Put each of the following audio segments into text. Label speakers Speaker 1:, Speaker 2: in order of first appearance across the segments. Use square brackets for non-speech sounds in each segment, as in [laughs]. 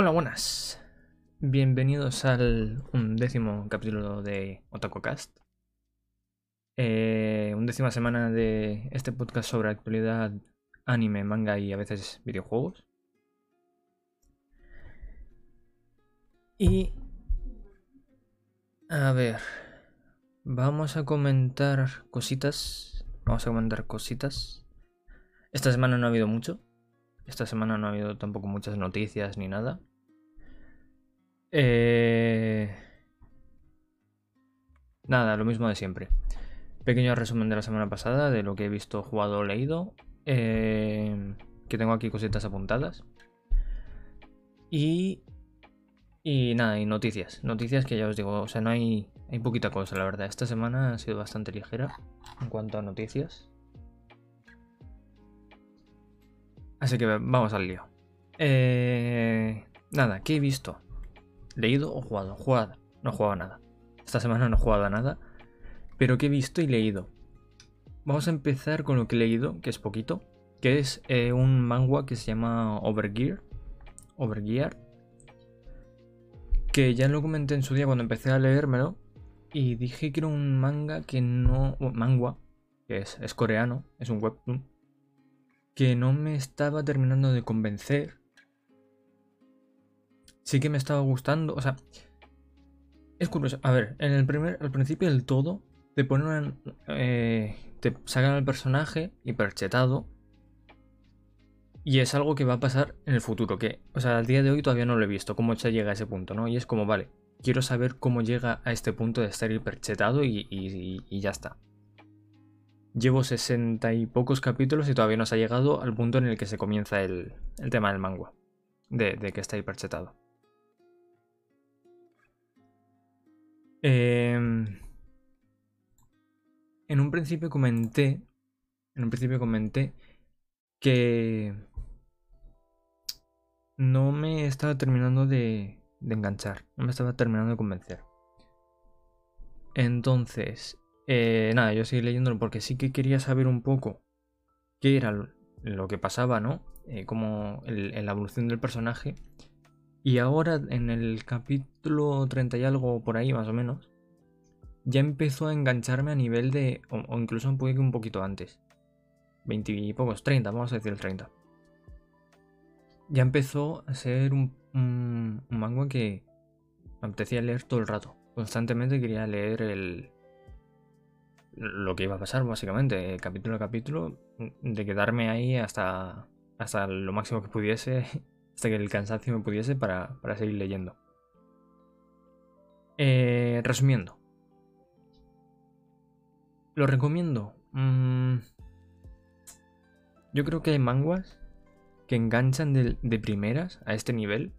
Speaker 1: Hola, buenas. Bienvenidos al undécimo capítulo de OtakuCast. Eh, undécima semana de este podcast sobre actualidad, anime, manga y a veces videojuegos. Y... A ver... Vamos a comentar cositas. Vamos a comentar cositas. Esta semana no ha habido mucho. Esta semana no ha habido tampoco muchas noticias ni nada. Eh... Nada, lo mismo de siempre. Pequeño resumen de la semana pasada, de lo que he visto, jugado leído. Eh... Que tengo aquí cositas apuntadas. Y... Y nada, y noticias. Noticias que ya os digo, o sea, no hay, hay poquita cosa, la verdad. Esta semana ha sido bastante ligera en cuanto a noticias. Así que vamos al lío. Eh, nada, ¿qué he visto? ¿Leído o jugado? Jugado. No he jugado nada. Esta semana no he jugado nada. Pero ¿qué he visto y leído? Vamos a empezar con lo que he leído, que es poquito. Que es eh, un manga que se llama Overgear. Overgear. Que ya lo comenté en su día cuando empecé a leérmelo. Y dije que era un manga que no. Mangua. Que es, es coreano. Es un webtoon que no me estaba terminando de convencer. Sí que me estaba gustando, o sea, es curioso. A ver, en el primer, al principio del todo, te ponen, eh, te sacan al personaje hiperchetado y es algo que va a pasar en el futuro, que, o sea, al día de hoy todavía no lo he visto, cómo se llega a ese punto, ¿no? Y es como, vale, quiero saber cómo llega a este punto de estar hiperchetado y, ya está. Llevo sesenta y pocos capítulos y todavía no se ha llegado al punto en el que se comienza el, tema del manga. De, que está hiperchetado. Em, en un principio comenté. En un principio comenté que no me estaba terminando de, enganchar. No me estaba terminando de convencer. Entonces, eh, nada, yo seguí leyéndolo porque sí que quería saber un poco qué era lo que pasaba, ¿no? Eh, como en la evolución del personaje. Y ahora en el capítulo 30 y algo por ahí más o menos, ya empezó a engancharme a nivel de, o, incluso un un poquito antes. 20 y pocos, 30, vamos a decir el 30. Ya empezó a ser un, un manga que me apetecía leer todo el rato. Constantemente quería leer el, lo que iba a pasar básicamente, capítulo a capítulo, de quedarme ahí hasta, hasta lo máximo que pudiese, hasta que el cansancio me pudiese para, seguir leyendo. Eh, resumiendo. ¿Lo recomiendo? Mm, yo creo que hay manguas que enganchan de, primeras a este nivel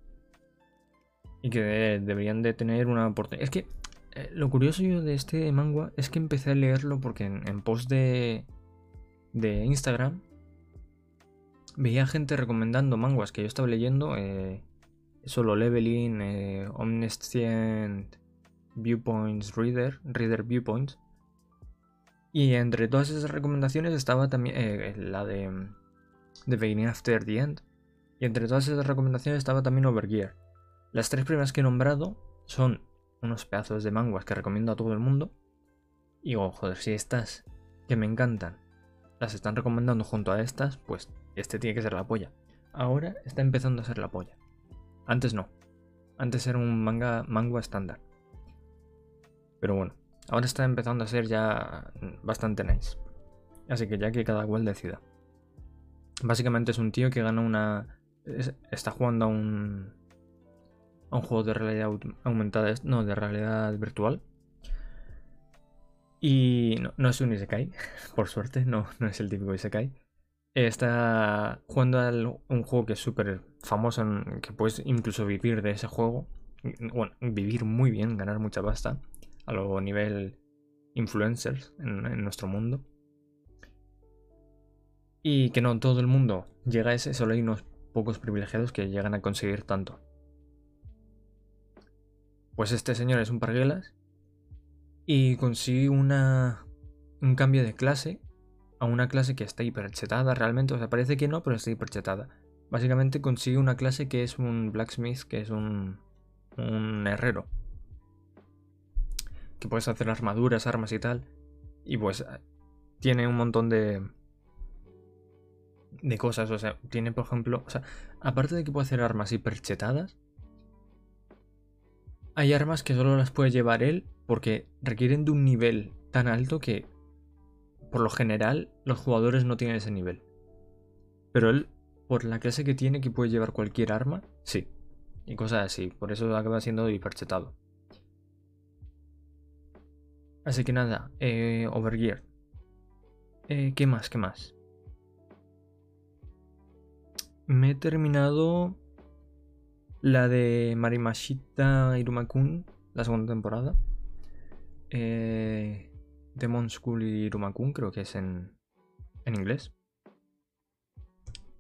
Speaker 1: y que deberían de tener una oportunidad. Es que eh, lo curioso yo de este manga es que empecé a leerlo porque en, post de, de Instagram veía gente recomendando manguas que yo estaba leyendo. Eh, solo Leveling, eh, Omniscient Viewpoints Reader, Reader Viewpoints. Y entre todas esas recomendaciones estaba también eh, la de The Beginning After the End. Y entre todas esas recomendaciones estaba también Overgear. Las tres primeras que he nombrado son unos pedazos de manguas que recomiendo a todo el mundo. Y digo, joder, si estas que me encantan las están recomendando junto a estas, pues este tiene que ser la polla. Ahora está empezando a ser la polla. Antes no. Antes era un manga manga estándar. Pero bueno, ahora está empezando a ser ya bastante nice. Así que ya que cada cual decida. Básicamente es un tío que gana una... Está jugando a un, a un juego de realidad aumentada, no, de realidad virtual. Y no, es un Isekai, [laughs] por suerte, no, no es el típico Isekai. Está jugando a un juego que es súper famoso, que puedes incluso vivir de ese juego. Bueno, vivir muy bien, ganar mucha pasta a lo nivel influencers en, en nuestro mundo. Y que no todo el mundo llega a ese, solo hay unos pocos privilegiados que llegan a conseguir tanto. Pues este señor es un parguelas y consigue una, un cambio de clase a una clase que está hiperchetada realmente. O sea, parece que no, pero está hiperchetada. básicamente consigue una clase que es un blacksmith, que es un, un herrero. Que puedes hacer armaduras, armas y tal. Y pues tiene un montón de, de cosas. O sea, tiene, por ejemplo, o sea, aparte de que puede hacer armas hiperchetadas, hay armas que solo las puede llevar él porque requieren de un nivel tan alto que, por lo general, los jugadores no tienen ese nivel. Pero él, por la clase que tiene, que puede llevar cualquier arma, sí. Y cosas así. Por eso acaba siendo hiperchetado. Así que nada, eh, Overgear. Eh, ¿Qué más? ¿Qué más? Me he terminado la de Marimashita Irumakun, la segunda temporada. Eh, Demon School Irumakun, creo que es en, en inglés.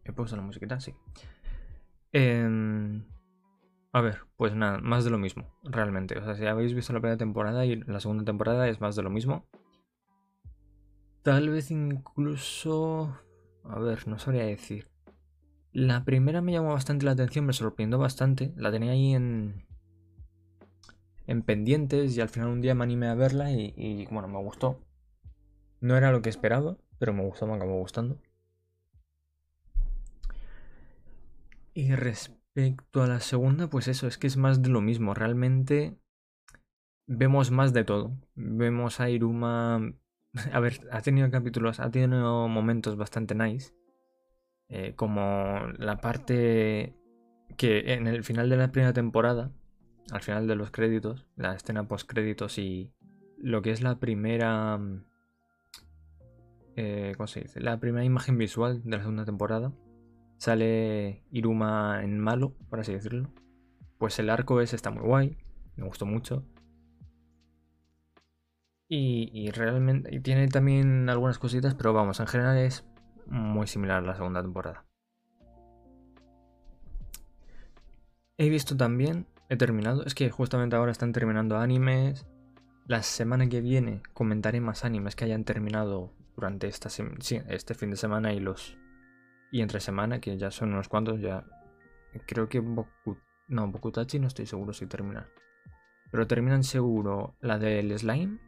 Speaker 1: He puesto la musiquita, sí. Em, a ver, pues nada, más de lo mismo, realmente. O sea, si habéis visto la primera temporada y la segunda temporada es más de lo mismo. Tal vez incluso... A ver, no sabría decir. La primera me llamó bastante la atención, me sorprendió bastante. La tenía ahí en, en pendientes y al final un día me animé a verla y, bueno, me gustó. No era lo que esperaba, pero me gustó, me acabó gustando. Y respecto a la segunda, pues eso, es que es más de lo mismo. Realmente vemos más de todo. Vemos a Iruma. [laughs] A ver, ha tenido capítulos, ha tenido momentos bastante nice. Eh, como la parte que en el final de la primera temporada, al final de los créditos, la escena post créditos y lo que es la primera, mm, eh, ¿cómo se dice? La primera imagen visual de la segunda temporada, sale Iruma en malo, por así decirlo. Pues el arco ese está muy guay, me gustó mucho. Y, y realmente y tiene también algunas cositas, pero vamos, en general es muy similar a la segunda temporada. He visto también, he terminado, es que justamente ahora están terminando animes. La semana que viene comentaré más animes que hayan terminado durante esta este fin de semana y los y entre semana, que ya son unos cuantos, ya creo que no, Bokutachi no estoy seguro si terminan. Pero terminan seguro la del slime.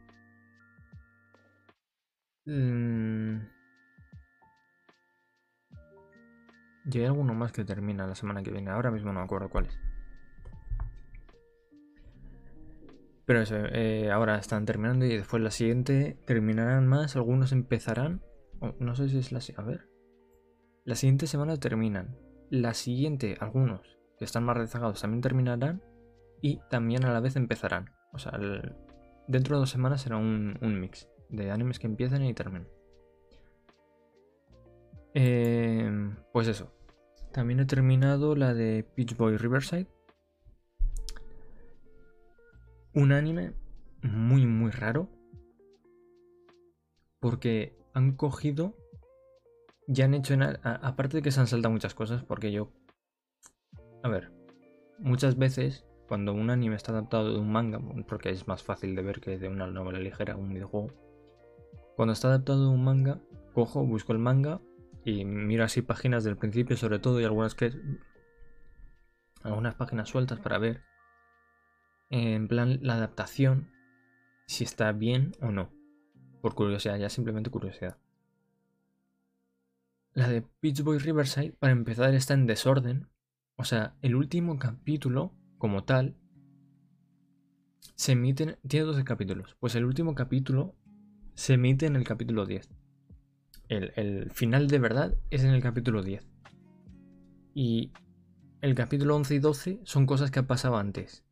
Speaker 1: Mmm Y hay alguno más que termina la semana que viene. Ahora mismo no me acuerdo cuál es. Pero eso, eh, ahora están terminando y después la siguiente terminarán más. Algunos empezarán. no sé si es la A ver. La siguiente semana terminan. La siguiente, algunos que están más rezagados también terminarán. Y también a la vez empezarán. O sea, dentro de dos semanas será un, mix de animes que empiecen y terminan. Eh, pues eso. También he terminado la de Peach Boy Riverside. Un anime muy, muy raro. Porque han cogido. Ya han hecho. aparte de que se han saltado muchas cosas, porque yo. A ver. Muchas veces, cuando un anime está adaptado de un manga, porque es más fácil de ver que de una novela ligera o un videojuego. Cuando está adaptado de un manga, cojo, busco el manga, y miro así páginas del principio sobre todo y algunas que algunas páginas sueltas para ver en plan la adaptación si está bien o no. Por curiosidad ya simplemente curiosidad. La de Beach Boy Riverside para empezar está en desorden. O sea el último capítulo como tal se emite tiene 12 capítulos. Pues el último capítulo se emite en el capítulo 10 el, final de verdad es en el capítulo 10. Y el capítulo 11 y 12 son cosas que han pasado antes.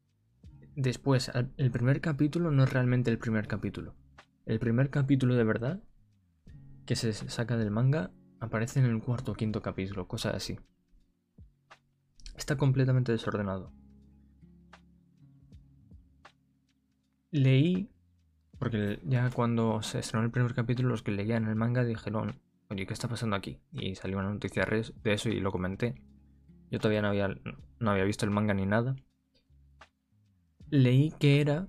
Speaker 1: Después, el primer capítulo no es realmente el primer capítulo. El primer capítulo de verdad, que se saca del manga, aparece en el cuarto o quinto capítulo, cosas así. Está completamente desordenado. Leí porque ya cuando se estrenó el primer capítulo, los que leían el manga dijeron, oye, ¿qué está pasando aquí? Y salió una noticia de eso y lo comenté. Yo todavía no había, no había visto el manga ni nada. Leí que era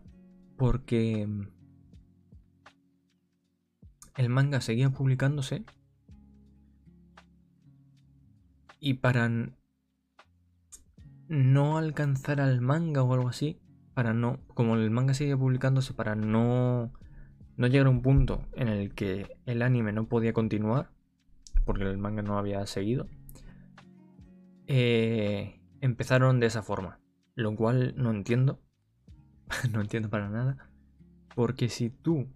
Speaker 1: porque el manga seguía publicándose Y para no alcanzar al manga o algo así, para no, como el manga sigue publicándose, para no, no llegar a un punto en el que el anime no podía continuar, porque el manga no había seguido, eh, empezaron de esa forma, lo cual no entiendo, [laughs] no entiendo para nada, porque si tú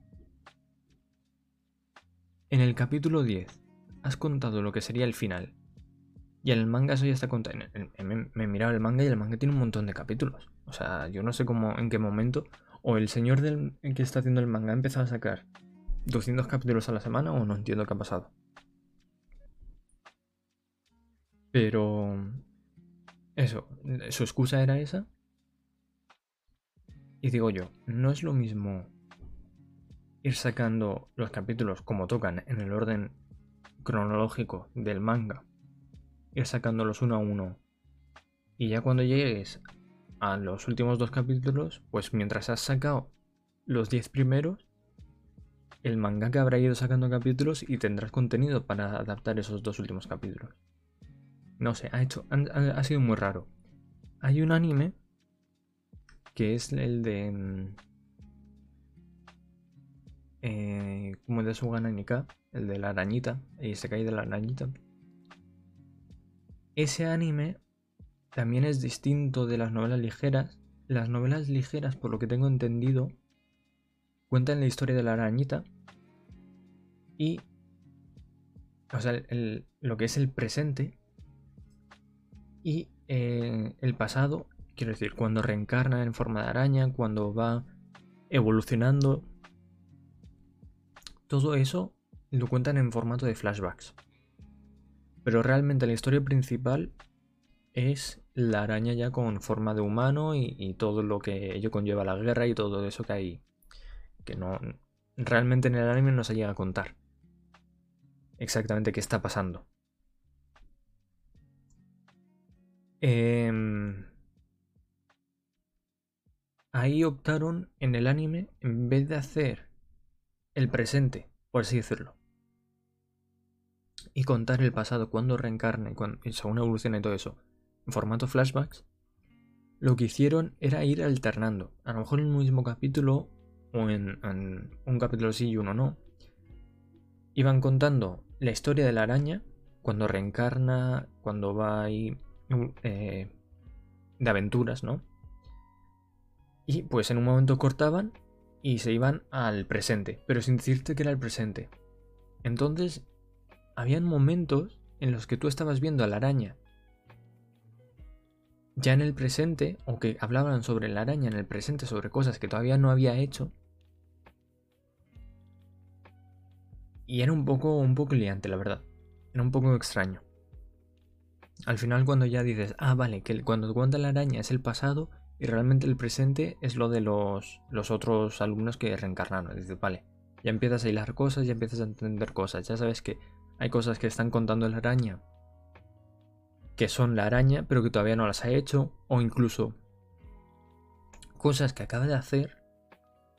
Speaker 1: en el capítulo 10 has contado lo que sería el final y en el manga eso ya está contado. Me, he mirado el manga y el manga tiene un montón de capítulos. O sea, yo no sé cómo, en qué momento. O el señor del que está haciendo el manga ha empezado a sacar 200 capítulos a la semana o no entiendo qué ha pasado. Pero... Eso, su excusa era esa. Y digo yo, no es lo mismo ir sacando los capítulos como tocan en el orden cronológico del manga ir sacándolos uno a uno. Y ya cuando llegues a los últimos dos capítulos, pues mientras has sacado los 10 primeros, el mangaka habrá ido sacando capítulos y tendrás contenido para adaptar esos dos últimos capítulos. No sé, ha, hecho, ha, sido muy raro. Hay un anime que es el de... Mm, eh, como el de Sugana Nika, el de la arañita, y se cae de la arañita. Ese anime también es distinto de las novelas ligeras. Las novelas ligeras, por lo que tengo entendido, cuentan la historia de la arañita y, o sea, lo que es el presente y eh, el pasado, quiero decir, cuando reencarna en forma de araña, cuando va evolucionando, todo eso lo cuentan en formato de flashbacks. Pero realmente la historia principal es la araña ya con forma de humano y, todo lo que ello conlleva la guerra y todo eso que hay. Que no. Realmente en el anime no se llega a contar exactamente qué está pasando. Em, ahí optaron en el anime, en vez de hacer el presente, por así decirlo, y contar el pasado cuando reencarna y cuando, según evoluciona y todo eso, en formato flashbacks, lo que hicieron era ir alternando. A lo mejor en un mismo capítulo, o en, un capítulo sí y uno no, iban contando la historia de la araña, cuando reencarna, cuando va ahí eh, de aventuras, ¿no? Y pues en un momento cortaban y se iban al presente, pero sin decirte que era el presente. Entonces habían momentos en los que tú estabas viendo a la araña ya en el presente, o que hablaban sobre la araña en el presente, sobre cosas que todavía no había hecho. Y era un poco, un poco liante, la verdad. Era un poco extraño. Al final cuando ya dices, ah, vale, que cuando cuenta la araña es el pasado y realmente el presente es lo de los, los otros alumnos que reencarnaron. Dices, vale, ya empiezas a hilar cosas, ya empiezas a entender cosas. Ya sabes que hay cosas que están contando la araña que son la araña, pero que todavía no las ha hecho, o incluso cosas que acaba de hacer,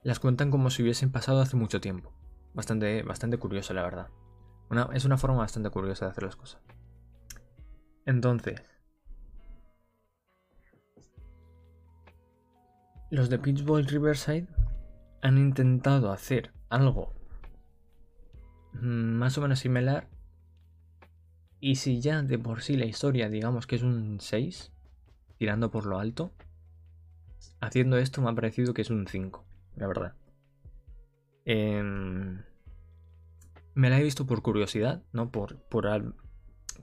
Speaker 1: las cuentan como si hubiesen pasado hace mucho tiempo. Bastante, bastante curioso, la verdad. es una forma bastante curiosa de hacer las cosas. Entonces, los de Pitch Riverside han intentado hacer algo más o menos similar. Y si ya de por sí la historia, digamos que es un 6, tirando por lo alto, haciendo esto me ha parecido que es un 5, la verdad. Em, me la he visto por curiosidad, ¿no? Por, por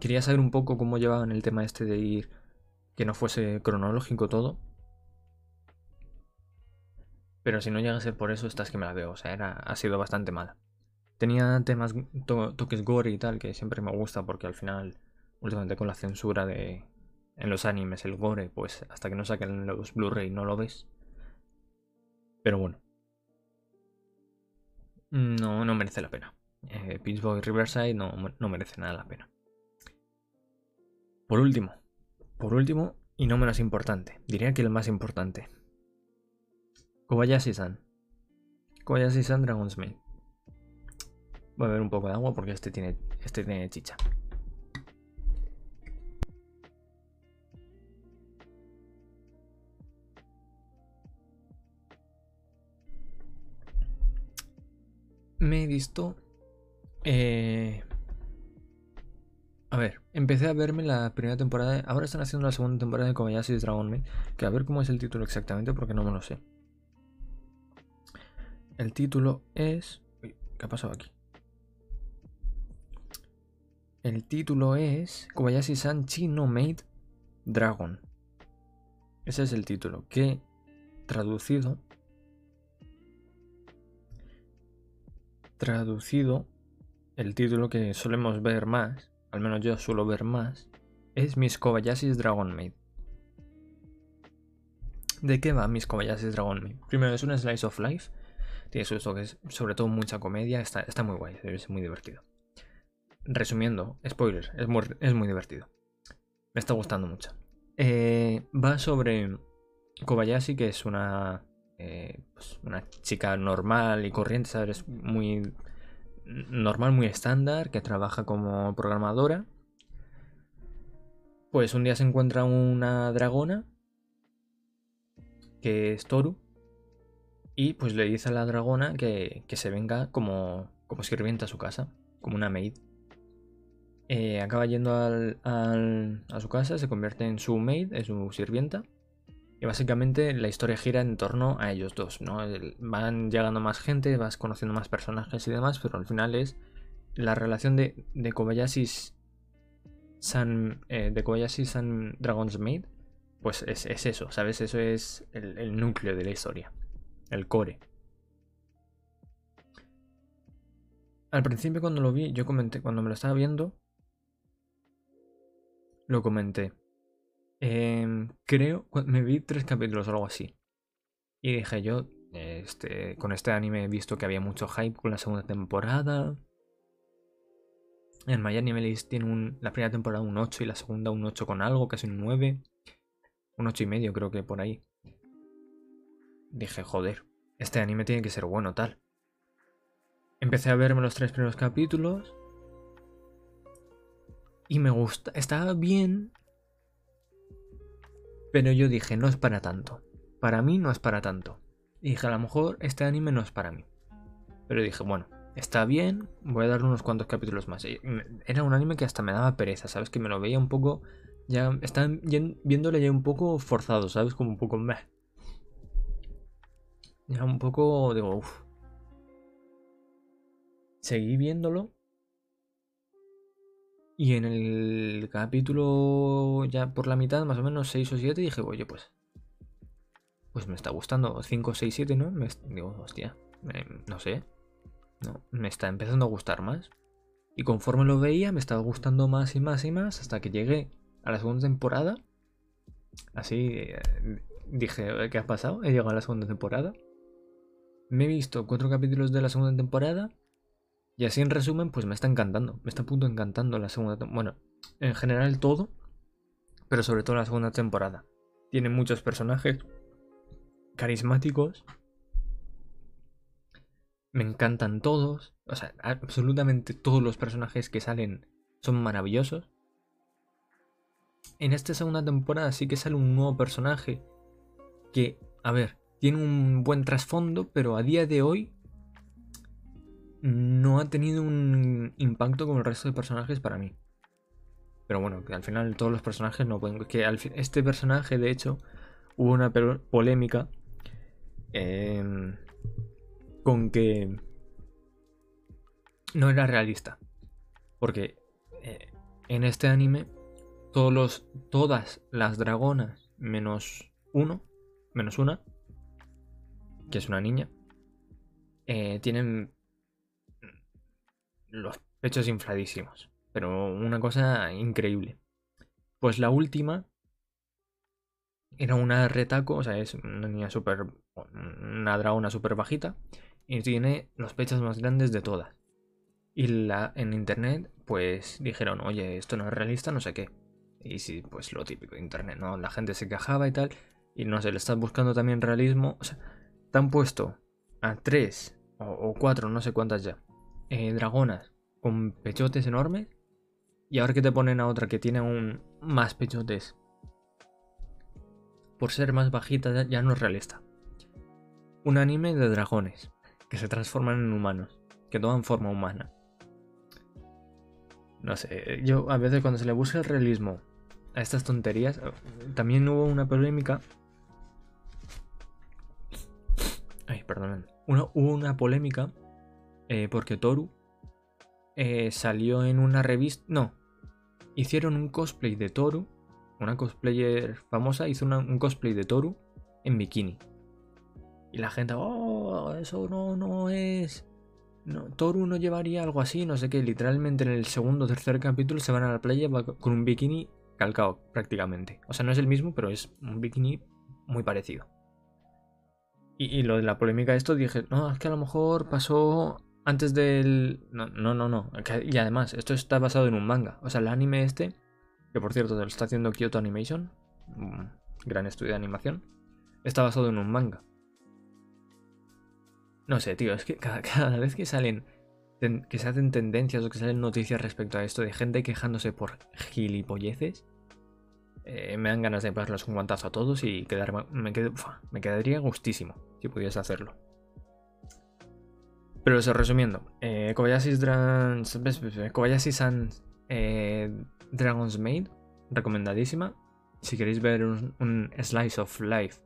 Speaker 1: Quería saber un poco cómo llevaban el tema este de ir que no fuese cronológico todo. Pero si no llega a ser por eso, esta es que me la veo. O sea, era, ha sido bastante mala. Tenía temas, toques gore y tal, que siempre me gusta porque al final, últimamente con la censura de en los animes, el gore, pues hasta que no saquen los Blu-ray no lo ves. Pero bueno. No, no merece la pena. Eh, Boy Riverside no, no merece nada la pena. Por último, por último, y no menos importante, diría que el más importante. Kobayashi-san. Kobayashi-san Dragon's Maid. Voy a beber un poco de agua porque este tiene, este tiene chicha. Me he visto... Eh, a ver, empecé a verme la primera temporada. Ahora están haciendo la segunda temporada de Kobayashi Dragon Maid. Que a ver cómo es el título exactamente porque no me lo sé. El título es. Uy, ¿Qué ha pasado aquí? El título es Kobayashi-san no Maid Dragon. Ese es el título. Que traducido. Traducido. El título que solemos ver más al menos yo suelo ver más, es Miss Kobayashi's Dragon Maid. ¿De qué va Miss Kobayashi's Dragon Maid? Primero, es un slice of life. Tiene sus toques, sobre todo mucha comedia. Está, está muy guay, es muy divertido. Resumiendo, spoiler, es muy, es muy divertido. Me está gustando mucho. Eh, va sobre Kobayashi, que es una, eh, pues una chica normal y corriente, ¿sabes? Muy normal, muy estándar, que trabaja como programadora. Pues un día se encuentra una dragona, que es Toru, y pues le dice a la dragona que, se venga como, como sirvienta a su casa, como una maid. Eh, acaba yendo a su casa, se convierte en su maid, en su sirvienta. Y básicamente la historia gira en torno a ellos dos, ¿no? Van llegando más gente, vas conociendo más personajes y demás, pero al final es la relación de, de Kobayashi San, eh, de Kobayashi San Dragon's Maid, pues es, eso, ¿sabes? Eso es el, núcleo de la historia, el core. Al principio cuando lo vi, yo comenté, cuando me lo estaba viendo, lo comenté. Em, creo, me vi tres capítulos o algo así. Y dije yo, este, con este anime he visto que había mucho hype con la segunda temporada. En My Anime tiene un, la primera temporada un 8 y la segunda un 8 con algo, casi un 9. Un 8 y medio creo que por ahí. Dije, joder, este anime tiene que ser bueno tal. Empecé a verme los tres primeros capítulos. Y me gusta, estaba bien, pero yo dije, no es para tanto. Para mí no es para tanto. Y dije, a lo mejor este anime no es para mí. Pero dije, bueno, está bien, voy a darle unos cuantos capítulos más. Era un anime que hasta me daba pereza, ¿sabes? Que me lo veía un poco. Ya estaba viéndole ya un poco forzado, ¿sabes? Como un poco meh. Era un poco. Digo, uff. Seguí viéndolo y en el capítulo ya por la mitad, más o menos 6 o 7, dije, oye, pues. Pues me está gustando. 5, 6, 7, ¿no? Digo, hostia. no sé. No, me está empezando a gustar más. Y conforme lo veía, me estaba gustando más y más y más. Hasta que llegué a la segunda temporada. Así eh, dije, ¿qué ha pasado? He llegado a la segunda temporada. Me he visto cuatro capítulos de la segunda temporada. Y así en resumen, pues me está encantando. Me está a punto encantando la segunda temporada. Bueno, en general todo. Pero sobre todo la segunda temporada. Tiene muchos personajes carismáticos. Me encantan todos. O sea, absolutamente todos los personajes que salen son maravillosos. En esta segunda temporada sí que sale un nuevo personaje que, a ver, tiene un buen trasfondo, pero a día de hoy no ha tenido un impacto como el resto de personajes para mí. Pero bueno, que al final todos los personajes no pueden. Que este personaje, de hecho, hubo una polémica em, con que no era realista. Porque eh, en este anime, todos los, todas las dragonas, menos uno, menos una, que es una niña, eh, tienen los pechos infladísimos. Pero una cosa increíble. Pues la última era una retaco, o sea, es una niña súper. Una dragona súper bajita. Y tiene los pechos más grandes de todas. Y la, en internet, pues dijeron, oye, esto no es realista, no sé qué. Y sí, pues lo típico de internet, ¿no? La gente se quejaba y tal. Y no sé, le estás buscando también realismo. O sea, te han puesto a tres o cuatro, no sé cuántas ya eh, dragonas con pechotes enormes. Y ahora que te ponen a otra que tiene aún más pechotes. Por ser más bajita ya no es realista. Un anime de dragones que se transforman en humanos. que toman forma humana. No sé, yo a veces cuando se le busca el realismo a estas tonterías, también hubo una polémica. Perdón. Una, hubo una polémica eh, porque Toru eh, salió en una revista. No, hicieron un cosplay de Toru. Una cosplayer famosa hizo un cosplay de Toru en bikini. Y la gente, oh, eso no, no es. Toru no llevaría algo así, no sé qué. Literalmente en el segundo o tercer capítulo se van a la playa con un bikini calcado prácticamente. O sea, no es el mismo, pero es un bikini muy parecido. Y, lo de la polémica de esto dije, no, es que a lo mejor pasó antes del... No, no, no, no. Y además, esto está basado en un manga. O sea, el anime este, que por cierto lo está haciendo Kyoto Animation, un gran estudio de animación, está basado en un manga. No sé, tío, es que cada, [laughs] vez que salen, que se hacen tendencias o que salen noticias respecto a esto de gente quejándose por gilipolleces, eh, me dan ganas de pasarlos un guantazo a todos y quedarme, me, me quedaría gustísimo si pudiese hacerlo. Pero eso, resumiendo, eh, Kobayashi-san eh, Dragon's Maid, recomendadísima. Si queréis ver un, slice of life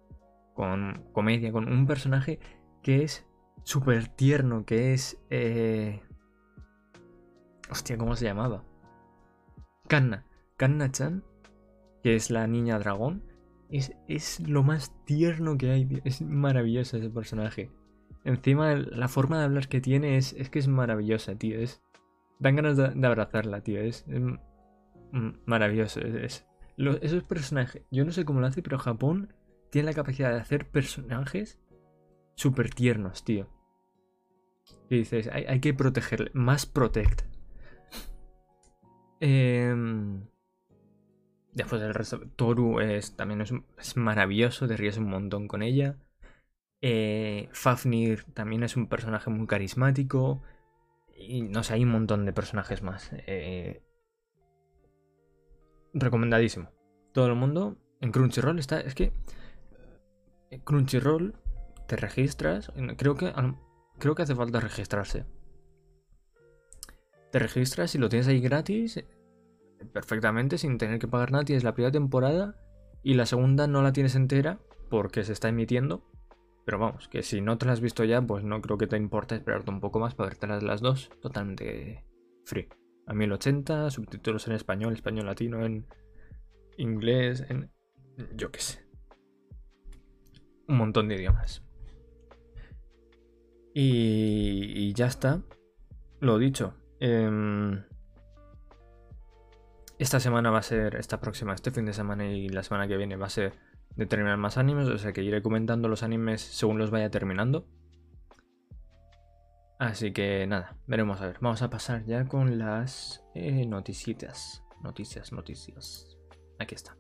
Speaker 1: con comedia, con un personaje que es súper tierno, que es... Eh... Hostia, ¿cómo se llamaba? Kanna. Kanna-chan, que es la niña dragón. Es, es, lo más tierno que hay. Es maravilloso ese personaje. Encima, la forma de hablar que tiene es, es que es maravillosa, tío. Es, dan ganas de, abrazarla, tío. Es, maravilloso. Es, esos personajes, yo no sé cómo lo hace, pero Japón tiene la capacidad de hacer personajes súper tiernos, tío. Y dices, hay, que protegerle. Más protect. Em, después del resto, Toru es, también es, maravilloso, te ríes un montón con ella. Eh, Fafnir también es un personaje muy carismático. Y no sé, hay un montón de personajes más. Eh, recomendadísimo. Todo el mundo en Crunchyroll está. Es que. Crunchyroll te registras. Creo que, creo que hace falta registrarse. Te registras y lo tienes ahí gratis. Perfectamente, sin tener que pagar nada. Tienes la primera temporada. Y la segunda no la tienes entera. Porque se está emitiendo. Pero vamos, que si no te las has visto ya, pues no creo que te importe esperarte un poco más para verte las dos. Totalmente free. A 1080, subtítulos en español, español latino, en inglés, en... yo qué sé. Un montón de idiomas. Y, ya está. Lo dicho. Em, esta semana va a ser, esta próxima, este fin de semana y la semana que viene va a ser de terminar más animes, o sea que iré comentando los animes según los vaya terminando. Así que nada, veremos a ver. Vamos a pasar ya con las eh, noticias. Noticias, noticias. Aquí está.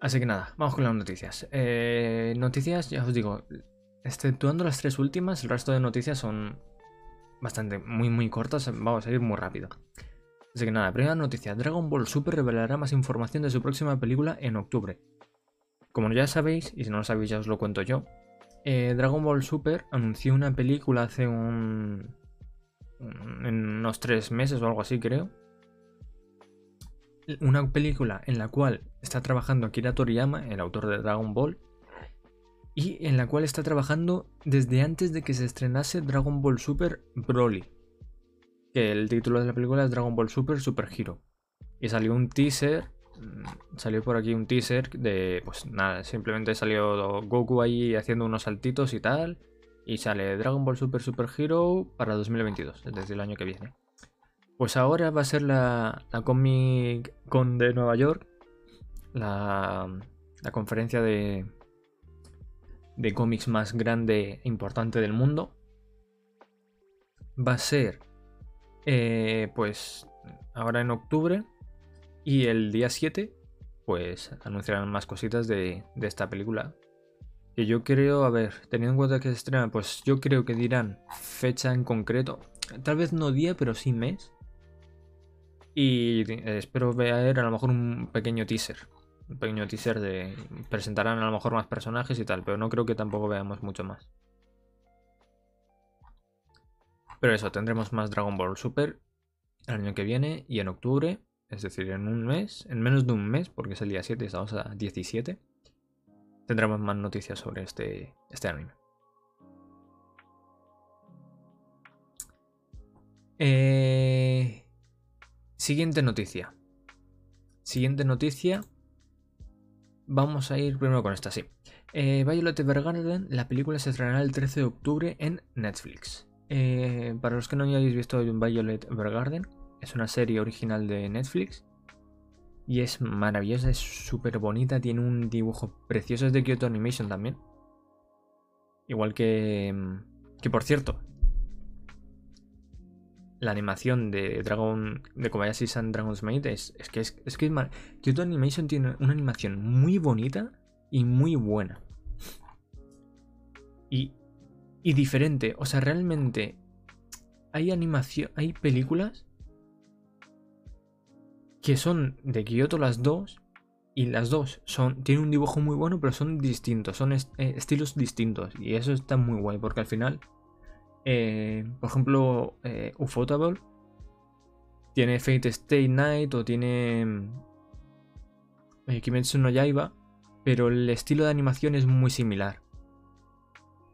Speaker 1: Así que nada, vamos con las noticias. Eh, noticias, ya os digo, exceptuando las tres últimas, el resto de noticias son bastante, muy, muy cortas. Vamos a ir muy rápido. Así que nada, primera noticia, Dragon Ball Super revelará más información de su próxima película en octubre. Como ya sabéis, y si no lo sabéis ya os lo cuento yo, eh, Dragon Ball Super anunció una película hace un... unos tres meses o algo así creo. Una película en la cual está trabajando Akira Toriyama, el autor de Dragon Ball, y en la cual está trabajando desde antes de que se estrenase Dragon Ball Super Broly que el título de la película es Dragon Ball Super Super Hero. Y salió un teaser, mm, salió por aquí un teaser de, pues nada, simplemente salió Goku ahí haciendo unos saltitos y tal. Y sale Dragon Ball Super Super Hero para 2022, es decir, el año que viene. Pues ahora va a ser la, la Comic Con de Nueva York, la, la conferencia de, de cómics más grande e importante del mundo. Va a ser eh, pues ahora en octubre y el día 7 pues anunciarán más cositas de, esta película. Que yo creo, a ver, teniendo en cuenta que se estrena, pues yo creo que dirán fecha en concreto. Tal vez no día, pero sí mes. Y espero ver a lo mejor un pequeño teaser. Un pequeño teaser de... Presentarán a lo mejor más personajes y tal, pero no creo que tampoco veamos mucho más. Pero eso, tendremos más Dragon Ball Super el año que viene y en octubre, es decir, en un mes, en menos de un mes, porque es el día 7 y estamos a 17, tendremos más noticias sobre este, este anime. Eh, siguiente noticia. Siguiente noticia. Vamos a ir primero con esta, sí. Eh, Violet Evergarden, la película se estrenará el 13 de octubre en Netflix. Eh, para los que no hayáis visto Violet Evergarden, es una serie original de Netflix. Y es maravillosa, es súper bonita, tiene un dibujo precioso, es de Kyoto Animation también. Igual que... Mm, que por cierto, la animación de Dragon de Kobayashi-san Dragon's Maid es, es, que es, es que Kyoto Animation tiene una animación muy bonita y muy buena. Y, y diferente, o sea, realmente hay animación, hay películas que son de Kyoto las dos y las dos son tienen un dibujo muy bueno, pero son distintos, son eh, estilos distintos y eso está muy guay porque al final eh, por ejemplo, eh, Ufotable tiene Fate Stay Night o tiene eh, Kimetsu no Yaiba, pero el estilo de animación es muy similar.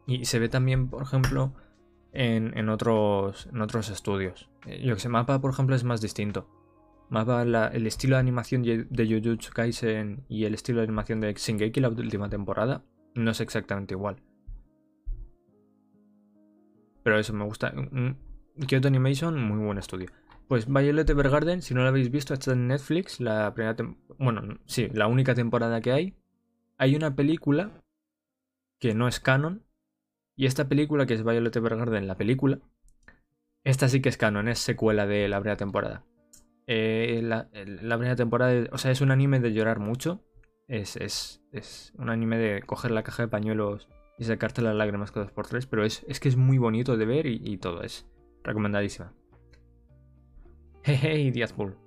Speaker 1: Y se ve también, por ejemplo, en, otros, en otros estudios. Eh, yo que sé, Mapa, por ejemplo, es más distinto. Mapa, el estilo de animación de Jujutsu Kaisen y el estilo de animación de Shingeki la última temporada no es exactamente igual. Pero eso me gusta. Kyoto Animation, muy buen estudio. Pues Violet Evergarden, si no lo habéis visto, está en Netflix. La primera bueno, sí, la única temporada que hay. Hay una película que no es canon. Y esta película, que es Violet Evergarden, la película, esta sí que es canon, es secuela de la primera temporada. Eh, la, primera temporada, o sea, es un anime de llorar mucho. Es, es, es un anime de coger la caja de pañuelos y sacarte las lágrimas cada por tres, pero es, es, que es muy bonito de ver y, todo, es recomendadísima. Jeje, Díaz Bull.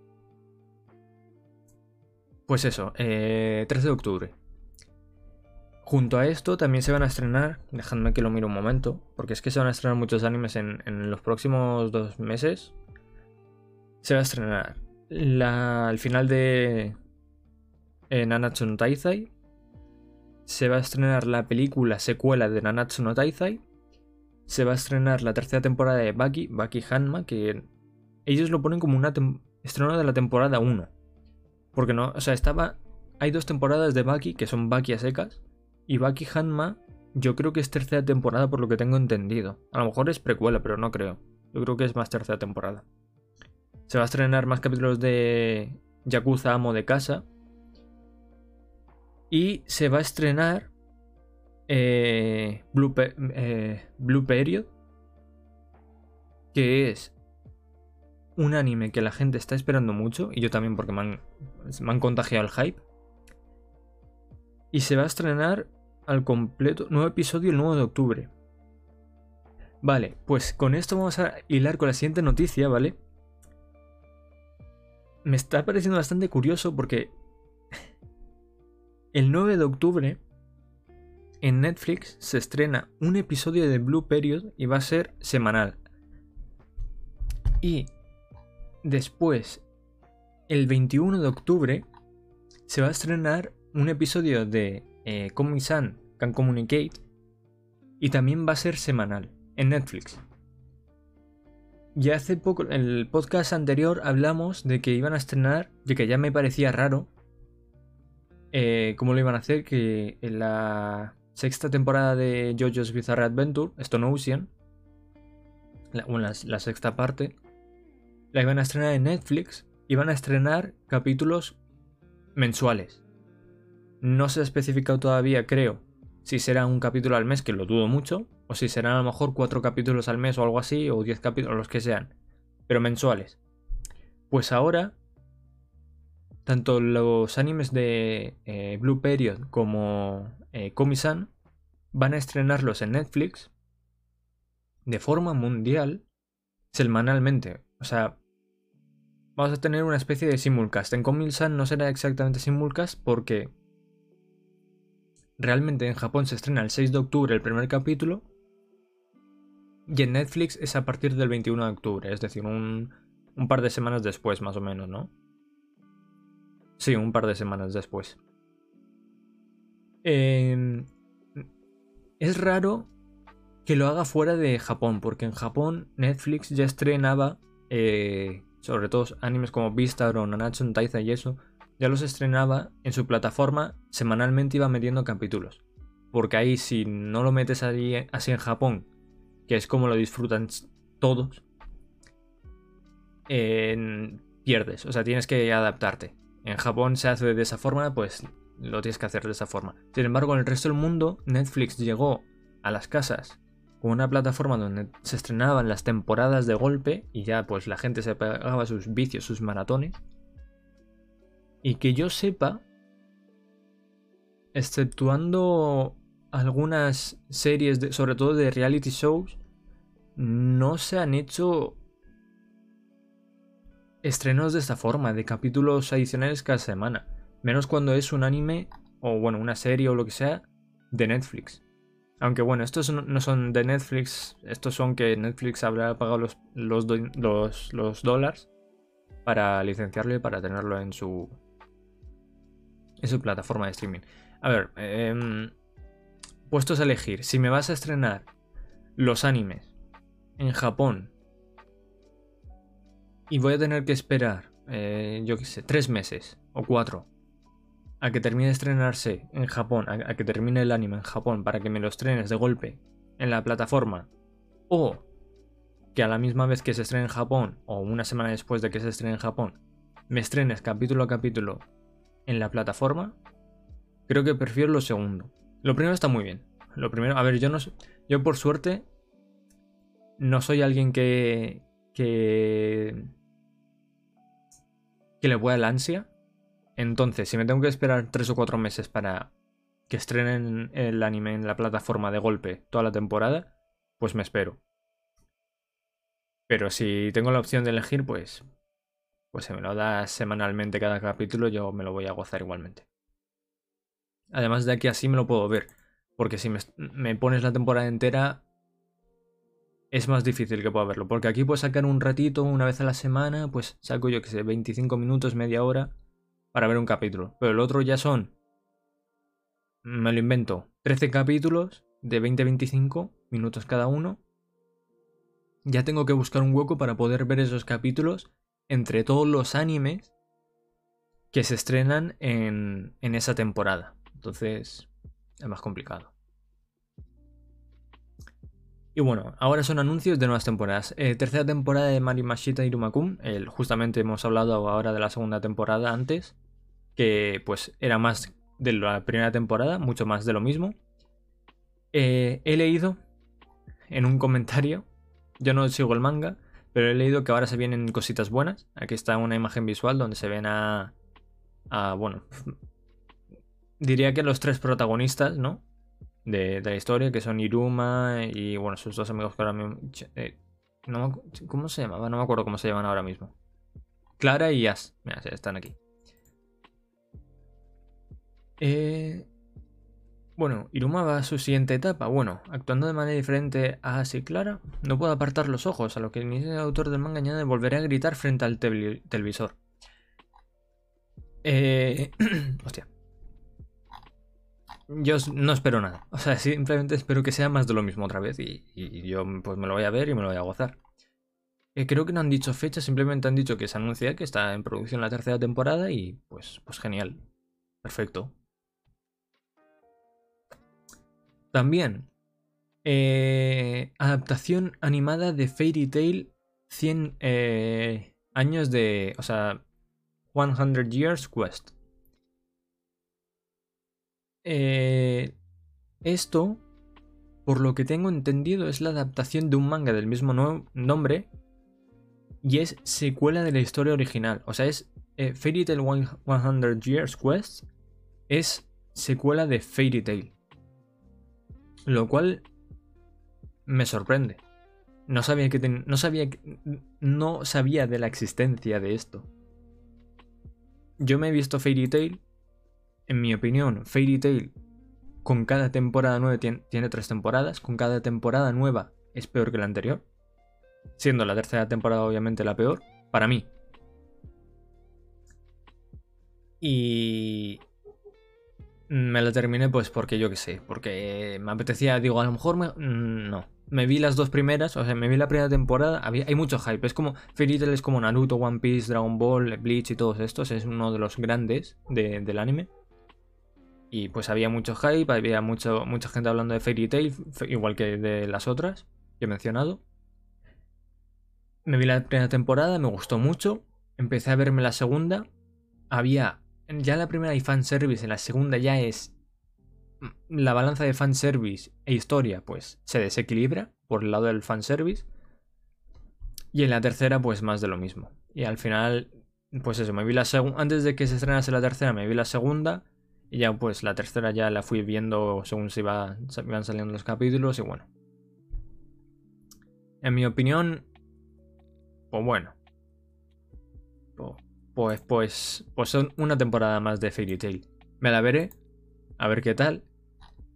Speaker 1: Pues eso, eh, 13 de octubre. Junto a esto también se van a estrenar, dejadme que lo mire un momento, porque es que se van a estrenar muchos animes en, los próximos dos meses. Se va a estrenar la, el final de eh, Nanatsu no Taizai, se va a estrenar la película secuela de Nanatsu no Taizai. Se va a estrenar la tercera temporada de Baki, Baki Hanma, que ellos lo ponen como una estreno de la temporada 1. Porque no, o sea, estaba. Hay dos temporadas de Baki que son Baki a secas. Y Baki Hanma, yo creo que es tercera temporada por lo que tengo entendido. A lo mejor es precuela, pero no creo. Yo creo que es más tercera temporada. Se va a estrenar más capítulos de Yakuza Amo de Casa, y se va a estrenar eh, eh, Blue, Period, que es un anime que la gente está esperando mucho, y yo también porque me han, me han contagiado el hype. Y se va a estrenar al completo, nuevo episodio el 9 de octubre. Vale, pues con esto vamos a hilar con la siguiente noticia, ¿vale? Me está pareciendo bastante curioso porque el 9 de octubre en Netflix se estrena un episodio de Blue Period y va a ser semanal. Y después, el 21 de octubre, se va a estrenar un episodio de eh, san Can Communicate y también va a ser semanal en Netflix. Ya hace poco, en el podcast anterior hablamos de que iban a estrenar, de que ya me parecía raro eh, cómo lo iban a hacer, que en la sexta temporada de JoJo's Bizarre Adventure, Stone Ocean, la, bueno, la, sexta parte, la iban a estrenar en Netflix, iban a estrenar capítulos mensuales. No se ha especificado todavía, creo, si será un capítulo al mes, que lo dudo mucho, o si serán a lo mejor cuatro capítulos al mes o algo así, o diez capítulos, los que sean, pero mensuales. Pues ahora tanto los animes de eh, Blue Period como eh, Komi-san van a estrenarlos en Netflix de forma mundial semanalmente. O sea, vamos a tener una especie de simulcast. En Komi-san no será exactamente simulcast porque realmente en Japón se estrena el 6 de octubre el primer capítulo Y en Netflix es a partir del 21 de octubre, es decir, un, un par de semanas después, más o menos, ¿no? Sí, un par de semanas después. Em, es raro que lo haga fuera de Japón, porque en Japón Netflix ya estrenaba, eh, sobre todo animes como Vistar o Nanatsu Taizai y eso, ya los estrenaba en su plataforma, semanalmente iba metiendo capítulos. Porque ahí si no lo metes así en Japón, que es como lo disfrutan todos, pierdes, o sea, tienes que adaptarte. En Japón se hace de esa forma, pues lo tienes que hacer de esa forma. Sin embargo, en el resto del mundo, Netflix llegó a las casas con una plataforma donde se estrenaban las temporadas de golpe y ya pues la gente se pagaba sus vicios, sus maratones. Y que yo sepa, exceptuando algunas series, sobre todo de reality shows, no se han hecho estrenos de esta forma, de capítulos adicionales cada semana. Menos cuando es un anime, o bueno, una serie o lo que sea, de Netflix. Aunque bueno, estos no son de Netflix, estos son que Netflix habrá pagado los, los, dólares para licenciarle, para tenerlo en su, en su plataforma de streaming. A ver, eh, puestos a elegir, si me vas a estrenar los animes en Japón y voy a tener que esperar, eh, yo qué sé, tres meses o cuatro a que termine de estrenarse en Japón, a, que termine el anime en Japón para que me lo estrenes de golpe en la plataforma o que a la misma vez que se estrene en Japón o una semana después de que se estrene en Japón me estrenes capítulo a capítulo en la plataforma, creo que prefiero lo segundo. Lo primero está muy bien. Lo primero, a ver, yo no yo por suerte no soy alguien que que que le pueda la ansia. Entonces, si me tengo que esperar 3 o 4 meses para que estrenen el anime en la plataforma de golpe toda la temporada, pues me espero. Pero si tengo la opción de elegir, pues pues si me lo das semanalmente cada capítulo, yo me lo voy a gozar igualmente. Además de que así me lo puedo ver. Porque si me, me pones la temporada entera, es más difícil que pueda verlo. Porque aquí puedo sacar un ratito, una vez a la semana, pues saco yo que sé, 25 minutos, media hora para ver un capítulo. Pero el otro ya son, me lo invento, 13 capítulos de 20-25 minutos cada uno. Ya tengo que buscar un hueco para poder ver esos capítulos entre todos los animes que se estrenan en, en esa temporada. Entonces, es más complicado. Y bueno, ahora son anuncios de nuevas temporadas. Eh, tercera temporada de Marimashita Irumakun. El, justamente hemos hablado ahora de la segunda temporada antes. Que pues era más de la primera temporada, mucho más de lo mismo. Eh, he leído en un comentario, yo no sigo el manga, pero he leído que ahora se vienen cositas buenas. Aquí está una imagen visual donde se ven a, a bueno, diría que los tres protagonistas, ¿no? De, la historia, que son Iruma y, bueno, sus dos amigos que ahora mismo... Eh, ¿Cómo se llamaba? No me acuerdo cómo se llaman ahora mismo. Clara y As. Mira, están aquí. Eh, bueno, Iruma va a su siguiente etapa. Bueno, actuando de manera diferente a As y Clara, no puedo apartar los ojos, a lo que el autor del manga añade volveré a gritar frente al televisor. Eh... [clears throat] Hostia. Yo no espero nada. O sea, [laughs] simplemente espero que sea más de lo mismo otra vez y, yo pues me lo voy a ver y me lo voy a gozar. Eh, creo que no han dicho fecha, simplemente han dicho que se anuncia que está en producción la tercera temporada y pues, pues genial. Perfecto. También, eh, adaptación animada de Fairy Tail 100 eh, años de... O sea, 100 Years Quest. Eh, esto, por lo que tengo entendido, es la adaptación de un manga del mismo nombre y es secuela de la historia original. O sea, es eh, Fairy Tail 100 Years Quest es secuela de Fairy Tail. Lo cual me sorprende. No sabía que no sabía no sabía de la existencia de esto. Yo me he visto Fairy Tail en mi opinión, Fairy Tail con cada temporada nueva tiene, tres temporadas, con cada temporada nueva es peor que la anterior. Siendo la tercera temporada obviamente la peor, para mí. Y me la terminé pues porque yo qué sé, porque me apetecía, digo, a lo mejor me... Mm, no. Me vi las dos primeras, o sea, me vi la primera temporada, hay mucho hype, es como Fairy Tail es como Naruto, One Piece, Dragon Ball, Bleach y todos estos, es uno de los grandes del anime. Y pues había mucho hype, había mucho, mucha gente hablando de Fairy Tail, igual que de las otras que he mencionado. Me vi la primera temporada, me gustó mucho, empecé a verme la segunda, había ya la primera hay fanservice, en la segunda ya es. Mm, la balanza de fanservice e historia, pues se desequilibra por el lado del fanservice. Y en la tercera, pues más de lo mismo. Y al final, pues eso, me vi la segunda. Antes de que se estrenase la tercera, me vi la segunda. Y ya, pues la tercera ya la fui viendo según se, iba, se iban saliendo los capítulos. Y bueno. En mi opinión, pues bueno. Pues pues, pues, pues son una temporada más de Fairy Tail. Me la veré, a ver qué tal,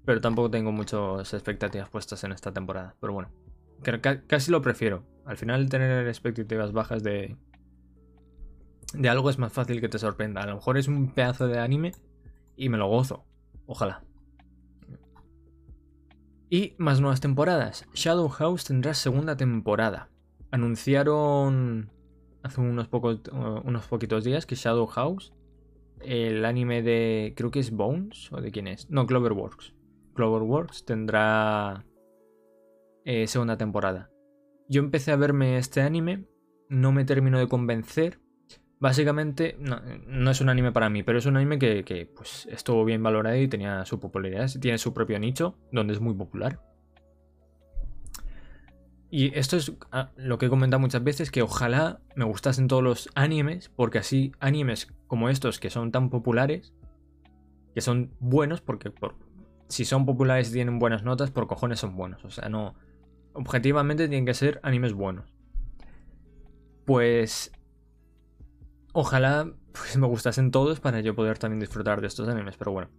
Speaker 1: pero tampoco tengo muchas expectativas puestas en esta temporada. Pero bueno, casi lo prefiero. Al final tener expectativas bajas de, de algo es más fácil que te sorprenda. A lo mejor es un pedazo de anime y me lo gozo. Ojalá. Y más nuevas temporadas. Shadow House tendrá segunda temporada. Anunciaron hace unos, pocos, unos poquitos días que Shadow House, el anime de, creo que es Bones, o de quién es, no, Cloverworks. Cloverworks tendrá eh, segunda temporada. Yo empecé a verme este anime, no me terminó de convencer. Básicamente, no, es un anime para mí, pero es un anime que, pues, estuvo bien valorado y tenía su popularidad. Tiene su propio nicho, donde es muy popular. Y esto es ah, lo que he comentado muchas veces, que ojalá me gustasen todos los animes, porque así animes como estos que son tan populares, que son buenos, porque si son populares y tienen buenas notas, por cojones son buenos. O sea, no... Objetivamente tienen que ser animes buenos. Pues... Ojalá pues, me gustasen todos para yo poder también disfrutar de estos animes, pero bueno.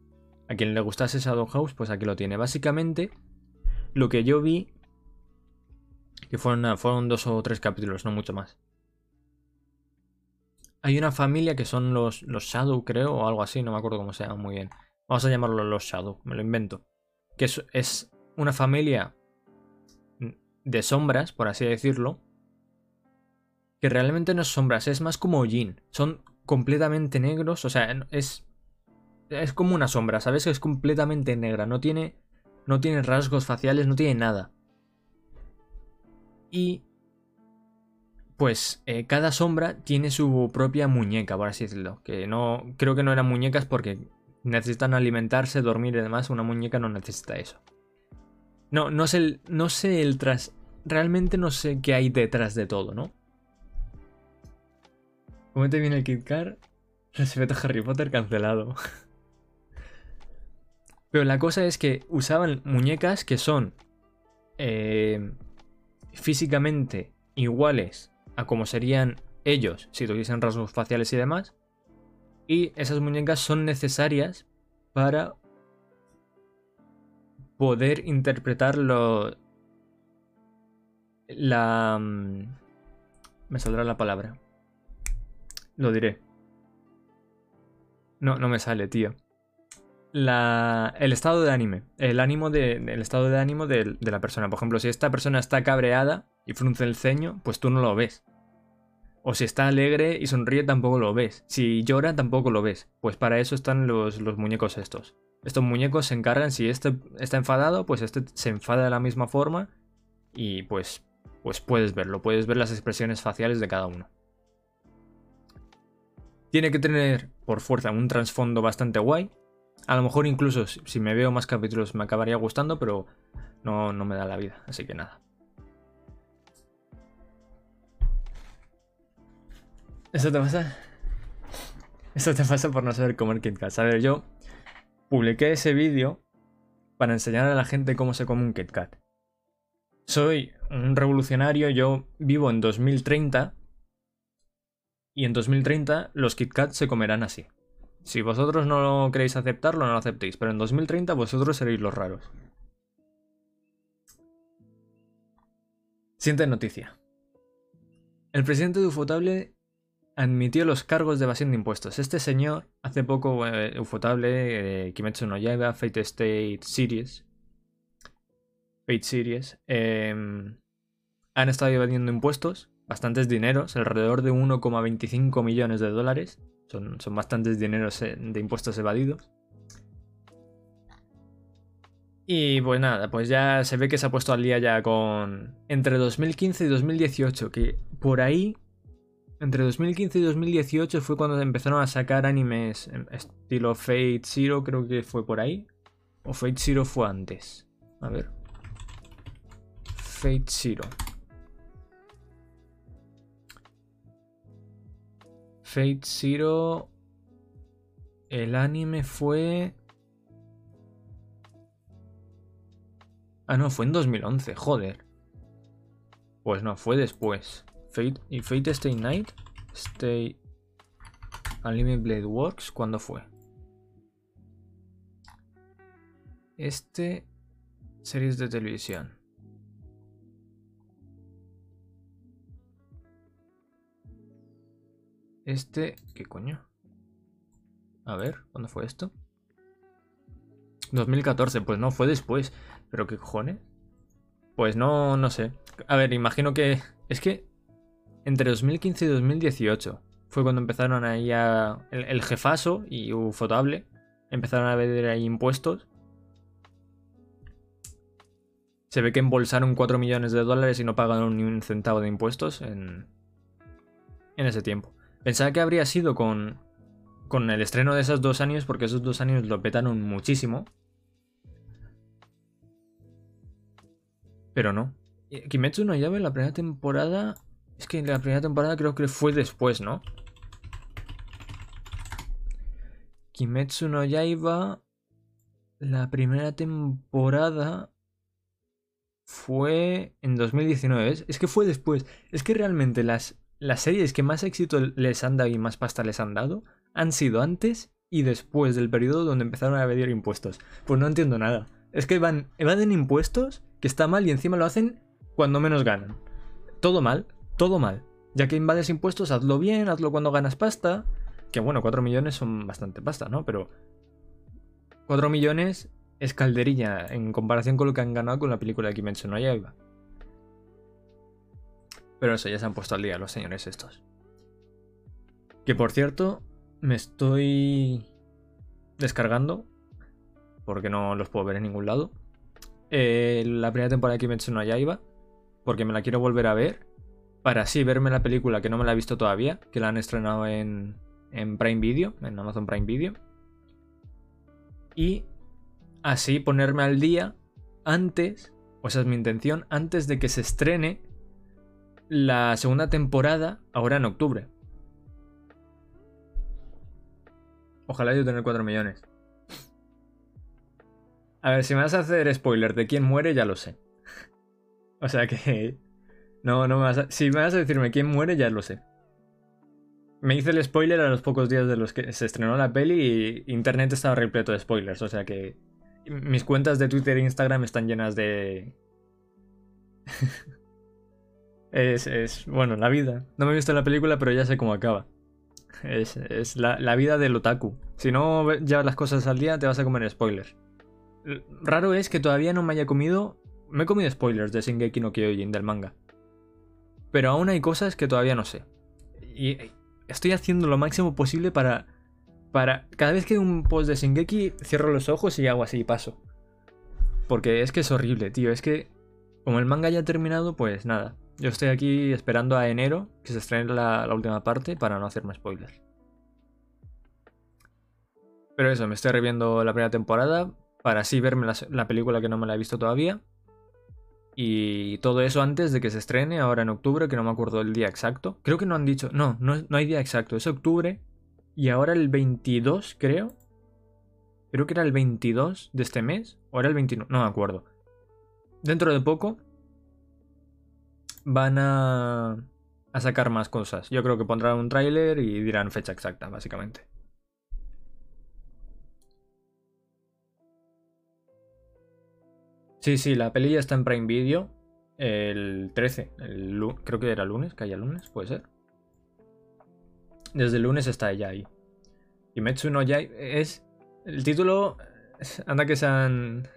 Speaker 1: A quien le gustase Shadow House, pues aquí lo tiene. Básicamente, lo que yo vi que fueron, fueron dos o tres capítulos, no mucho más. Hay una familia que son los, los Shadow, creo, o algo así, no me acuerdo cómo se llama muy bien. Vamos a llamarlo los Shadow, me lo invento. Que es, es una familia de sombras, por así decirlo. Que realmente no es sombras, es más como Jin. Son completamente negros, o sea, es. Es como una sombra, ¿sabes? Es completamente negra, no tiene. No tiene rasgos faciales, no tiene nada. Y pues eh, cada sombra tiene su propia muñeca, por así decirlo. Que no. Creo que no eran muñecas porque necesitan alimentarse, dormir y demás. Una muñeca no necesita eso. No, no sé el. No sé el tras. Realmente no sé qué hay detrás de todo, ¿no? ¿Cómo te viene el Kit Car? Respeto a Harry Potter cancelado. Pero la cosa es que usaban muñecas que son. Eh, físicamente iguales a como serían ellos si tuviesen rasgos faciales y demás. Y esas muñecas son necesarias para poder interpretar lo... La... Mm, me saldrá la palabra. Lo diré. No, no me sale, tío la, el estado de ánimo, el ánimo de, el estado de ánimo de, la persona. Por ejemplo, si esta persona está cabreada y frunce el ceño, pues tú no lo ves. O si está alegre y sonríe, tampoco lo ves. Si llora, tampoco lo ves. Pues para eso están los, los muñecos estos. Estos muñecos se encargan, si este está enfadado, pues este se enfada de la misma forma y pues, pues puedes verlo, puedes ver las expresiones faciales de cada uno. Tiene que tener, por fuerza, un trasfondo bastante guay, a lo mejor incluso si me veo más capítulos me acabaría gustando, pero no, no me da la vida, así que nada. ¿Eso te pasa? Eso te pasa por no saber comer Kit Kat. A ver, yo publiqué ese vídeo para enseñar a la gente cómo se come un Kit Kat. Soy un revolucionario, yo vivo en 2030 y en 2030 los Kit Kat se comerán así. Si vosotros no queréis aceptarlo, no lo aceptéis. Pero en 2030 vosotros seréis los raros. Siguiente noticia. El presidente de Ufotable admitió los cargos de evasión de impuestos. Este señor, hace poco, eh, Ufotable, eh, Kimetsu no Yaiba, Fate State Series, Fate Series, em, han estado evadiendo impuestos, bastantes dineros, alrededor de 1,25 millones de dólares. Son, son bastantes dineros eh, de impuestos evadidos. Y pues nada, pues ya se ve que se ha puesto al día ya con entre 2015 y 2018, que por ahí, entre 2015 y 2018 fue cuando empezaron a sacar animes estilo Fate Zero, creo que fue por ahí. O Fate Zero fue antes. A ver. Fate Zero. Fate Zero. El anime fue Ah, no, fue en 2011, joder. Pues no, fue después. Fate, ¿Y Fate Stay Night? Stay... Unlimited Blade Works, ¿cuándo fue? Este... Series de televisión. Este... ¿Qué coño? A ver, ¿cuándo fue esto? 2014, pues no, fue después. ¿Pero qué cojones? Pues no, no sé. A ver, imagino que... Es que entre 2015 y 2018 fue cuando empezaron ahí a... El, jefazo y Ufotable empezaron a ver ahí impuestos. Se ve que embolsaron 4 millones de dólares y no pagaron ni un centavo de impuestos en, en ese tiempo. Pensaba que habría sido con, con el estreno de esos dos años, porque esos dos años lo petaron muchísimo. Pero no. Kimetsu no Yaiba en la primera temporada... Es que la primera temporada creo que fue después, ¿no? Kimetsu no Yaiba... La primera temporada... Fue en 2019, Es que fue después. Es que realmente las, las series que más éxito les han dado y más pasta les han dado han sido antes y después del periodo donde empezaron a pedir impuestos. Pues no entiendo nada. Es que van, evaden impuestos que está mal y encima lo hacen cuando menos ganan. Todo mal, todo mal. Ya que invades impuestos, hazlo bien, hazlo cuando ganas pasta. Que bueno, 4 millones son bastante pasta, ¿no? Pero 4 millones es calderilla en comparación con lo que han ganado con la película de Kimetsu no. Pero eso, ya se han puesto al día los señores estos. Que por cierto, me estoy descargando. Porque no los puedo ver en ningún lado. Eh, la primera temporada de Kimetsu no Yaiba, porque me la quiero volver a ver, para así verme la película que no me la he visto todavía, que la han estrenado en, en Prime Video, en Amazon Prime Video, y así ponerme al día antes, o esa es mi intención, antes de que se estrene la segunda temporada ahora en octubre. Ojalá yo tener 4 millones. A ver, si me vas a hacer spoiler de quién muere, ya lo sé. o sea que. No, no me vas a. Si me vas a decirme quién muere, ya lo sé. Me hice el spoiler a los pocos días de los que se estrenó la peli y internet estaba repleto de spoilers. O sea que. Mis cuentas de Twitter e Instagram están llenas de. Es, es. Bueno, la vida. No me he visto la película, pero ya sé cómo acaba. Es, es la, la, vida del otaku. Si no llevas las cosas al día, te vas a comer spoilers. Raro es que todavía no me haya comido. Me he comido spoilers de Shingeki no Kyojin del manga. Pero aún hay cosas que todavía no sé. Y estoy haciendo lo máximo posible para. Para. Cada vez que un post de Shingeki, cierro los ojos y hago así y paso. Porque es que es horrible, tío. Es que. Como el manga ya ha terminado, pues nada. Yo estoy aquí esperando a enero que se estrene la, última parte para no hacerme spoilers. Pero eso, me estoy reviendo la primera temporada para así verme la, película que no me la he visto todavía. Y todo eso antes de que se estrene, ahora en octubre, que no me acuerdo el día exacto. Creo que no han dicho, no, no, no hay día exacto, es octubre. Y ahora el 22, creo. Creo que era el 22 de este mes, o era el 29, no me acuerdo. Dentro de poco van a, sacar más cosas. Yo creo que pondrán un tráiler y dirán fecha exacta, básicamente. Sí, sí, la peli ya está en Prime Video. el 13. creo que era lunes, que haya lunes, puede ser. Desde el lunes está ella ahí. Kimetsu no Yaiba es. El título. Anda que sean.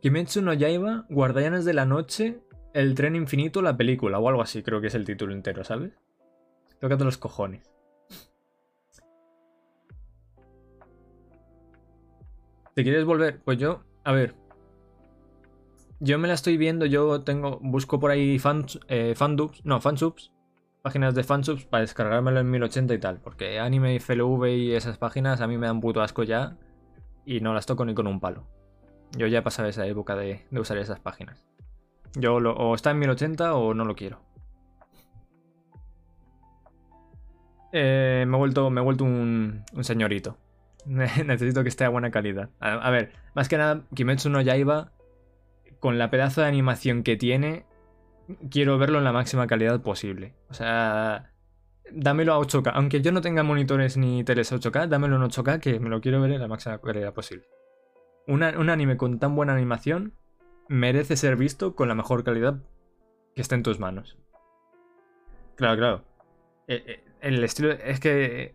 Speaker 1: Kimetsu no Yaiba, Guardianes de la Noche, El Tren Infinito, la película, o algo así, creo que es el título entero, ¿sabes? Tócate los cojones. ¿Te quieres volver? Pues yo, a ver. Yo me la estoy viendo, yo tengo. Busco por ahí fans, eh, fandubs, no, fansubs páginas de fansubs para descargármelo en 1080 y tal. Porque anime y FLV y esas páginas a mí me dan puto asco ya. Y no las toco ni con un palo. Yo ya he pasado esa época de, usar esas páginas. Yo o está en 1080 o no lo quiero. Eh, me, he vuelto, me he vuelto un, señorito. [laughs] Necesito que esté a buena calidad. A, a, ver, más que nada, Kimetsu no Yaiba, con la pedazo de animación que tiene, quiero verlo en la máxima calidad posible. O sea, dámelo a 8K. Aunque yo no tenga monitores ni teles 8K, dámelo en 8K que me lo quiero ver en la máxima calidad posible. un anime con tan buena animación merece ser visto con la mejor calidad que esté en tus manos. Claro, claro. Eh, eh, el estilo. Es que.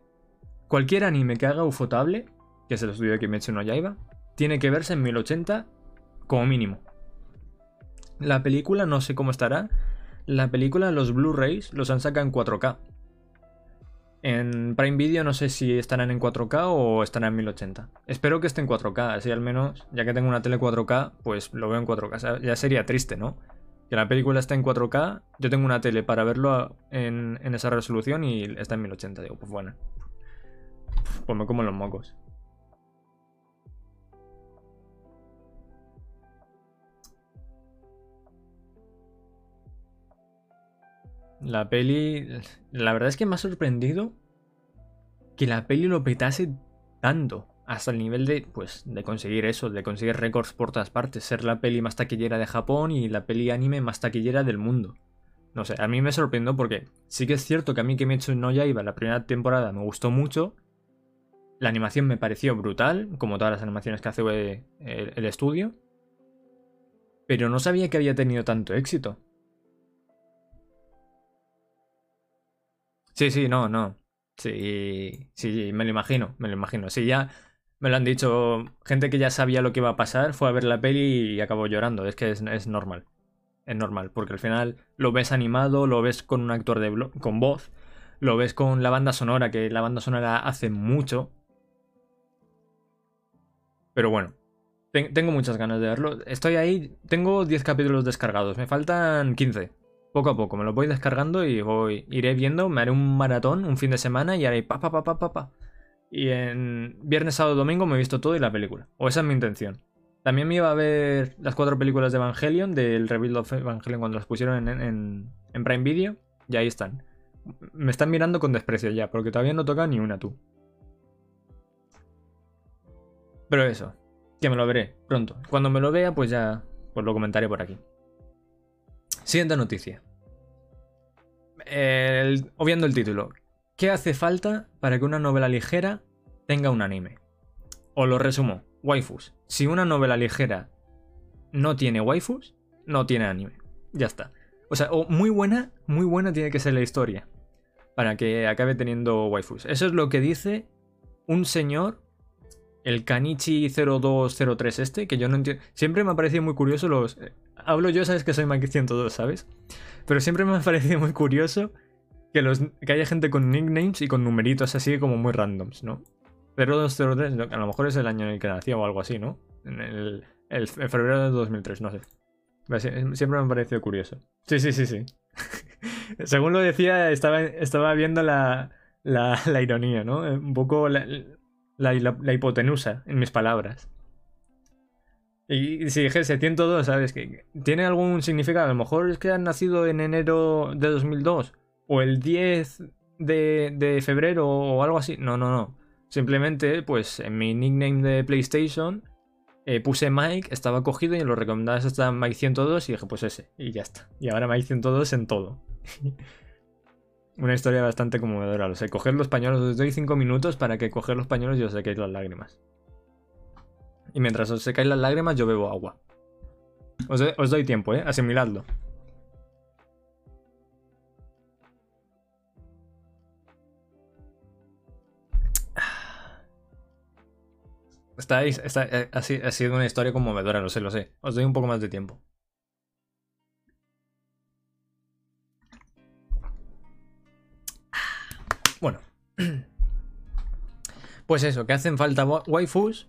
Speaker 1: Cualquier anime que haga Ufotable, que es el estudio que mencionó Yaiba, tiene que verse en 1080 como mínimo. La película no sé cómo estará. La película, los Blu-rays, los han sacado en 4K. En Prime Video no sé si estarán en 4K o estarán en 1080. Espero que esté en 4K, así al menos, ya que tengo una tele 4K, pues lo veo en 4K. ya sería triste, ¿no? Que la película esté en 4K, yo tengo una tele para verlo en, en esa resolución y está en 1080. Digo, pues bueno. Pues me como los mocos. La peli. La verdad es que me ha sorprendido que la peli lo petase tanto. Hasta el nivel de, pues, de conseguir eso, de conseguir récords por todas partes. Ser la peli más taquillera de Japón y la peli anime más taquillera del mundo. No sé, a mí me sorprendió porque sí que es cierto que a mí que me he hecho no ya iba la primera temporada me gustó mucho. La animación me pareció brutal, como todas las animaciones que hace el, el estudio. Pero no sabía que había tenido tanto éxito. Sí, sí, no, no. Sí, sí, me lo imagino, me lo imagino. Sí, ya me lo han dicho gente que ya sabía lo que iba a pasar, fue a ver la peli y acabó llorando. Es que es, normal. Es normal, porque al final lo ves animado, lo ves con un actor de con voz, lo ves con la banda sonora, que la banda sonora hace mucho. Pero bueno, tengo muchas ganas de verlo. Estoy ahí, tengo 10 capítulos descargados, me faltan 15 poco a poco, me lo voy descargando y voy, iré viendo, me haré un maratón un fin de semana y haré pa pa pa pa pa pa. Y en viernes, sábado, domingo me he visto todo y la película. O esa es mi intención. También me iba a ver las cuatro películas de Evangelion, del Rebuild of Evangelion cuando las pusieron en, en, Prime Video. Y ahí están. Me están mirando con desprecio ya, porque todavía no toca ni una tú. Pero eso, que me lo veré pronto. Cuando me lo vea, pues ya pues lo comentaré por aquí. Siguiente noticia. obviando el título. ¿Qué hace falta para que una novela ligera tenga un anime? O lo resumo, waifus. Si una novela ligera no tiene waifus, no tiene anime. Ya está. O sea, o muy buena, muy buena tiene que ser la historia. Para que acabe teniendo waifus. Eso es lo que dice un señor, el Kanichi 0203 este, que yo no entiendo. Siempre me ha parecido muy curioso los hablo yo, sabes que soy Mike 102, ¿sabes? Pero siempre me ha parecido muy curioso que, los, que haya gente con nicknames y con numeritos así como muy randoms, ¿no? 0203, a lo mejor es el año en el que nació o algo así, ¿no? En el, febrero de 2003, no sé. Siempre me ha parecido curioso. Sí, sí, sí, sí. [laughs] Según lo decía, estaba, estaba viendo la, la, ironía, ¿no? Un poco la hipotenusa en mis palabras. Y si dijese 102, ¿sabes? que ¿Tiene algún significado? A lo mejor es que han nacido en enero de 2002 o el 10 de, febrero o algo así. No, no, no. Simplemente, pues en mi nickname de PlayStation eh, puse Mike, estaba cogido y en los recomendados está Mike 102 y dije, pues ese. Y ya está. Y ahora Mike 102 en todo. [laughs] una historia bastante conmovedora. O sea, coger los pañuelos, os doy cinco minutos para que coger los pañuelos y os sequéis las lágrimas. Y mientras os secáis las lágrimas, yo bebo agua. Os, doy, tiempo, ¿eh? Asimiladlo. Estáis, está, eh, ha sido una historia conmovedora, lo sé, lo sé. Os doy un poco más de tiempo. Bueno. [clears throat] Pues eso, que hacen falta wa- waifus.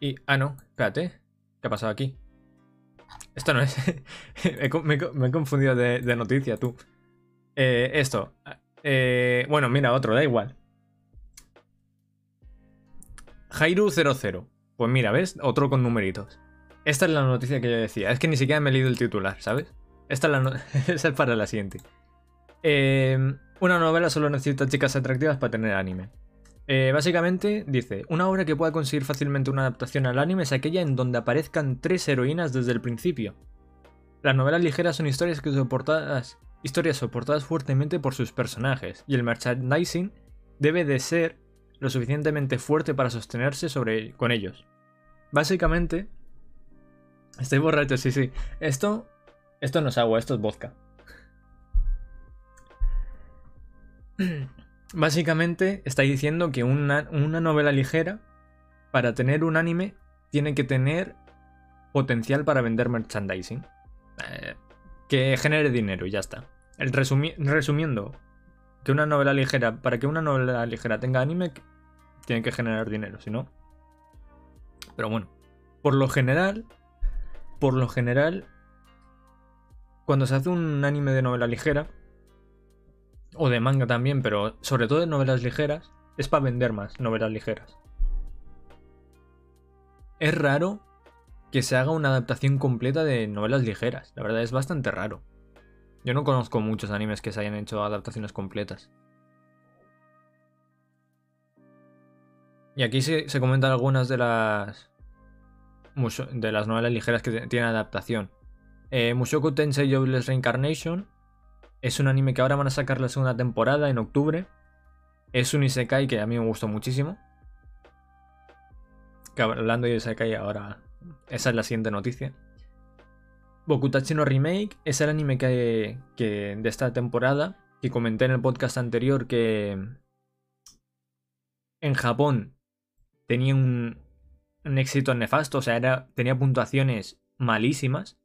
Speaker 1: Y. Ah, no, espérate. ¿Qué ha pasado aquí? Esto no es. [laughs] me he confundido de, de noticia, tú. Eh, esto. Eh, bueno, mira, otro, da igual. Jairu00. Pues mira, ¿ves? Otro con numeritos. Esta es la noticia que yo decía. Es que ni siquiera me he leído el titular, ¿sabes? Esta es la no- [laughs] Esa es para la siguiente. Eh, una novela solo necesita chicas atractivas para tener anime. Eh, básicamente dice, una obra que pueda conseguir fácilmente una adaptación al anime es aquella en donde aparezcan tres heroínas desde el principio. Las novelas ligeras son historias que soportadas, historias soportadas fuertemente por sus personajes, y el merchandising debe de ser lo suficientemente fuerte para sostenerse sobre con ellos. Básicamente, estoy borracho, sí, sí. Esto, esto no es agua, esto es vodka. [clears throat] Básicamente está diciendo que una, una novela ligera, para tener un anime, tiene que tener potencial para vender merchandising. Eh, que genere dinero y ya está. El resumi- resumiendo, que una novela ligera, para que una novela ligera tenga anime, tiene que generar dinero, si no. Pero bueno, por lo general, por lo general, cuando se hace un anime de novela ligera, o de manga también, pero sobre todo de novelas ligeras, es para vender más novelas ligeras. Es raro que se haga una adaptación completa de novelas ligeras, la verdad es bastante raro. Yo no conozco muchos animes que se hayan hecho adaptaciones completas. Y aquí se, comentan algunas de las de las novelas ligeras que tienen adaptación. Eh, Mushoku Tensei Jobless Reincarnation es un anime que ahora van a sacar la segunda temporada en octubre. Es un isekai que a mí me gustó muchísimo. Hablando de isekai ahora, esa es la siguiente noticia. Bokutachi no Remake es el anime que, que de esta temporada que comenté en el podcast anterior que en Japón tenía un, éxito nefasto, o sea, tenía puntuaciones malísimas.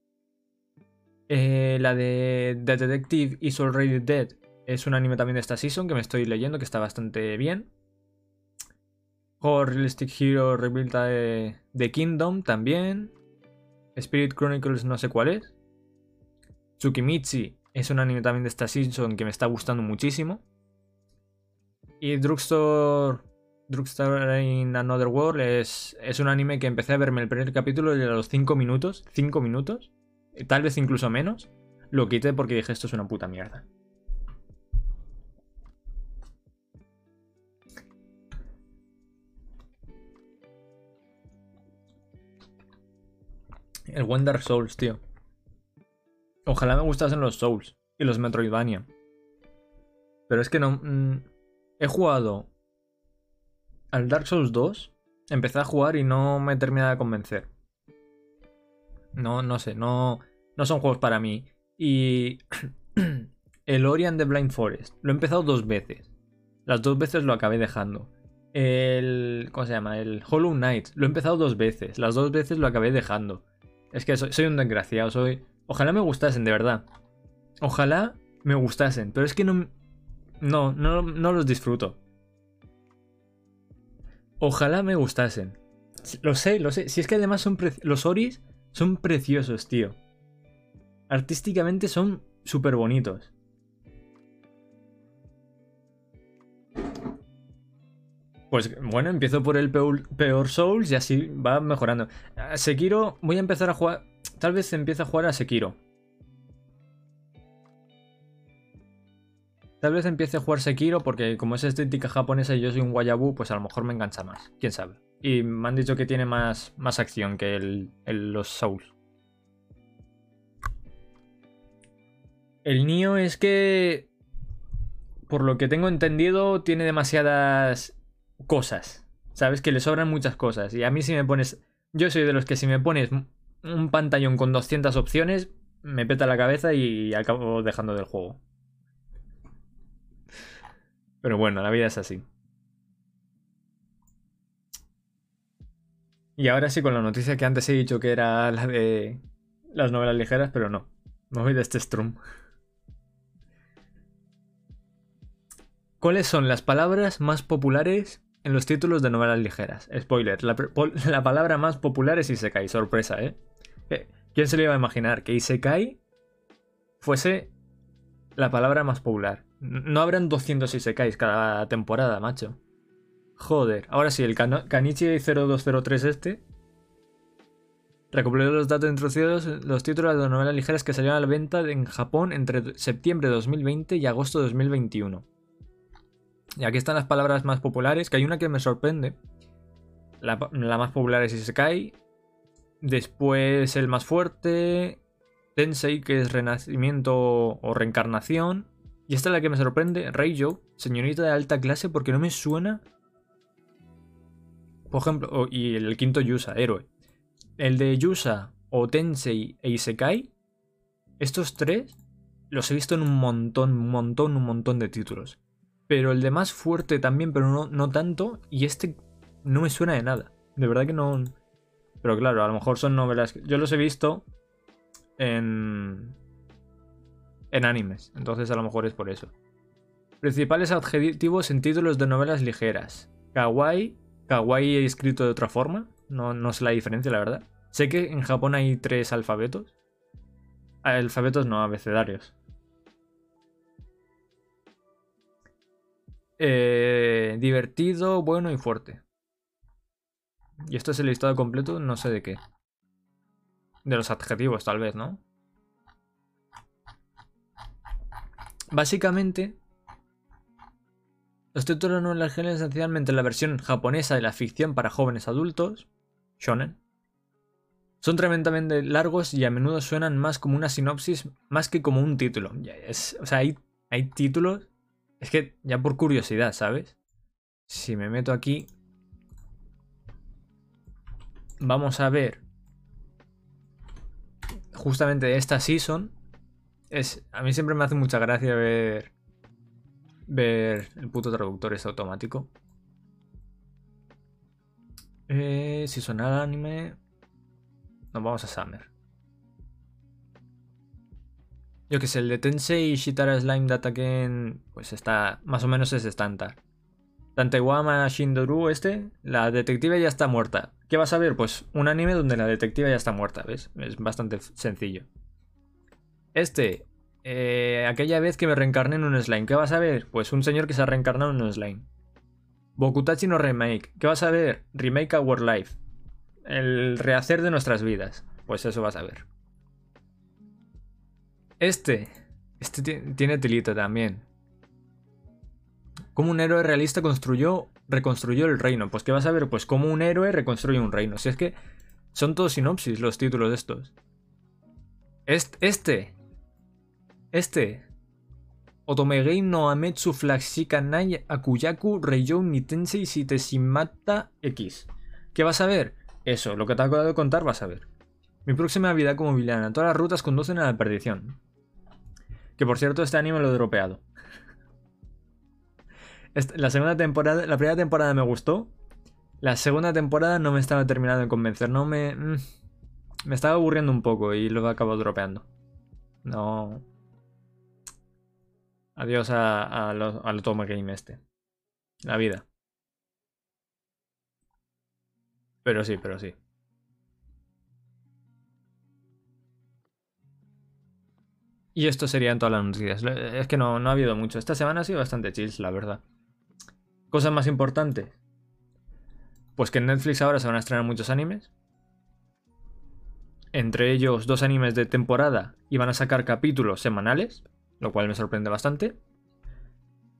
Speaker 1: Eh, la de The Detective is Already Dead es un anime también de esta season que me estoy leyendo, que está bastante bien. Horror Realistic Hero Rebuild de, de Kingdom también. Spirit Chronicles no sé cuál es. Tsukimichi es un anime también de esta season que me está gustando muchísimo. Y Drugstore, Drugstore in Another World es, es un anime que empecé a verme el primer capítulo y a los 5 minutos, 5 minutos, tal vez incluso menos, lo quité porque dije esto es una puta mierda. El Wonder Souls, tío. Ojalá me gustasen los Souls y los Metroidvania. Pero es que no. mm, he jugado al Dark Souls 2. Empecé a jugar y no me termina de convencer. No, no sé, no, no son juegos para mí. Y [clears throat] el Ori and the Blind Forest lo he empezado dos veces. Las dos veces lo acabé dejando. El. ¿Cómo se llama? El Hollow Knight lo he empezado dos veces. Las dos veces lo acabé dejando. Es que soy, un desgraciado, soy. Ojalá me gustasen, de verdad. Ojalá me gustasen, pero es que no. No, no, no los disfruto. Ojalá me gustasen. Lo sé, lo sé. Si es que además son. Los Oris son preciosos, tío. Artísticamente son súper bonitos. Pues bueno, empiezo por el peor, Souls y así va mejorando. A Sekiro, voy a empezar a jugar. Tal vez empiece a jugar a Sekiro. Tal vez empiece a jugar Sekiro porque como es estética japonesa y yo soy un guayabú, pues a lo mejor me engancha más. Quién sabe. Y me han dicho que tiene más, más acción que el, los Souls. El Nio es que. Por lo que tengo entendido, tiene demasiadas cosas. ¿Sabes? Que le sobran muchas cosas. Y a mí si me pones... Yo soy de los que si me pones un pantallón con 200 opciones, me peta la cabeza y acabo dejando del juego. Pero bueno, la vida es así. Y ahora sí con la noticia que antes he dicho que era la de las novelas ligeras, pero no. Me voy de este Strum. ¿Cuáles son las palabras más populares en los títulos de novelas ligeras? Spoiler, la, [laughs] palabra más popular es Isekai, sorpresa, ¿eh? ¿eh? ¿Quién se le iba a imaginar que Isekai fuese la palabra más popular? No habrán 200 Isekais cada temporada, macho. Joder, ahora sí, el Kanichi 0203 este recopiló los datos introducidos, los títulos de novelas ligeras que salieron a la venta en Japón entre septiembre de 2020 y agosto de 2021. Y aquí están las palabras más populares, que hay una que me sorprende. La, más popular es Isekai. Después el más fuerte, Tensei, que es renacimiento o reencarnación. Y esta es la que me sorprende, Reijo, señorita de alta clase, porque no me suena por ejemplo, y el quinto Yusa, héroe. El de Yusa, o Tensei e Isekai, estos tres los he visto en un montón, un montón, un montón de títulos. Pero el de más fuerte también, pero no, no tanto, y este no me suena de nada. De verdad que no... Pero claro, a lo mejor son novelas... Yo los he visto en... En animes, entonces a lo mejor es por eso. Principales adjetivos en títulos de novelas ligeras. Kawaii, Kawaii he escrito de otra forma. No, no sé la diferencia, la verdad. Sé que en Japón hay tres alfabetos. Alfabetos no, abecedarios. Eh, divertido, bueno y fuerte. Y esto es el listado completo, no sé de qué. De los adjetivos, tal vez, ¿no? Básicamente, los títulos no esencialmente esencialmente la versión japonesa de la ficción para jóvenes adultos, shonen. Son tremendamente largos y a menudo suenan más como una sinopsis más que como un título. o sea, hay, hay títulos. Es que ya por curiosidad, ¿sabes? Si me meto aquí. Vamos a ver. Justamente esta season. Es, a mí siempre me hace mucha gracia ver ver el puto traductor es automático. Eh, si suena anime, nos vamos a Summer. Yo que sé, el de Tensei Shitara Slime Dataken, pues está, más o menos es estándar. Tantewama Shindoru este, la detective ya está muerta. ¿Qué vas a ver? Pues un anime donde la detective ya está muerta, ¿ves? Es bastante sencillo. Este, eh, aquella vez que me reencarné en un slime. ¿Qué vas a ver? Pues un señor que se ha reencarnado en un slime. Bokutachi no Remake. ¿Qué vas a ver? Remake Our Life. El rehacer de nuestras vidas. Pues eso vas a ver. Este. Este tiene tilito también. Como un héroe realista construyó, reconstruyó el reino. Pues ¿qué vas a ver? Pues como un héroe reconstruye un reino. Si es que son todos sinopsis los títulos de estos. Este este. Otomegei no Ametsu Flaxika Nai Akuyaku Reiyou Nitensei Shiteshimata X. ¿Qué vas a ver? Eso, lo que te acabo de contar vas a ver. Mi próxima vida como villana. Todas las rutas conducen a la perdición. Que por cierto, este anime lo he dropeado. La segunda temporada, la primera temporada me gustó. La segunda temporada no me estaba terminando de convencer. No me. Mm, me estaba aburriendo un poco y lo he acabado dropeando. No. Adiós a, al Toma Game este. La vida. Pero sí, pero sí. Y esto serían todas las noticias. Es que no, no ha habido mucho. Esta semana ha sido bastante chill, la verdad. Cosas más importantes. Pues que en Netflix ahora se van a estrenar muchos animes. Entre ellos dos animes de temporada y van a sacar capítulos semanales lo cual me sorprende bastante.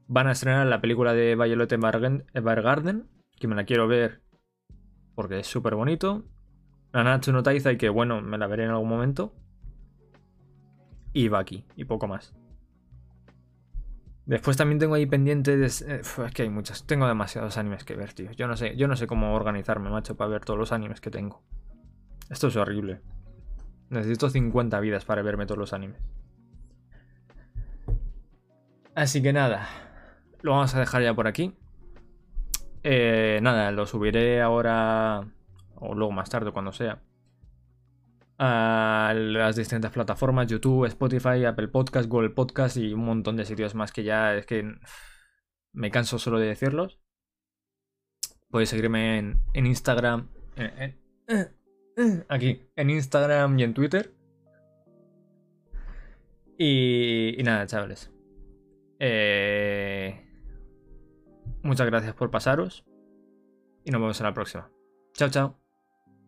Speaker 1: Van a estrenar la película de Violet Evergarden, que me la quiero ver porque es súper bonito. Nanatsu no y que bueno, me la veré en algún momento. Y Baki, y poco más. Después también tengo ahí pendiente de... Eh, es que hay muchas. Tengo demasiados animes que ver, tío. Yo no sé, yo no sé cómo organizarme, macho, para ver todos los animes que tengo. Esto es horrible. Necesito 50 vidas para verme todos los animes. Así que nada, lo vamos a dejar ya por aquí. Eh, nada, lo subiré ahora o luego más tarde, cuando sea, a las distintas plataformas, YouTube, Spotify, Apple Podcast, Google Podcast y un montón de sitios más que ya es que me canso solo de decirlos. Podéis seguirme en, Instagram, aquí, en Instagram y en Twitter. Y, y nada, chavales. Eh, muchas gracias por pasaros. Y nos vemos en la próxima. Chao, chao.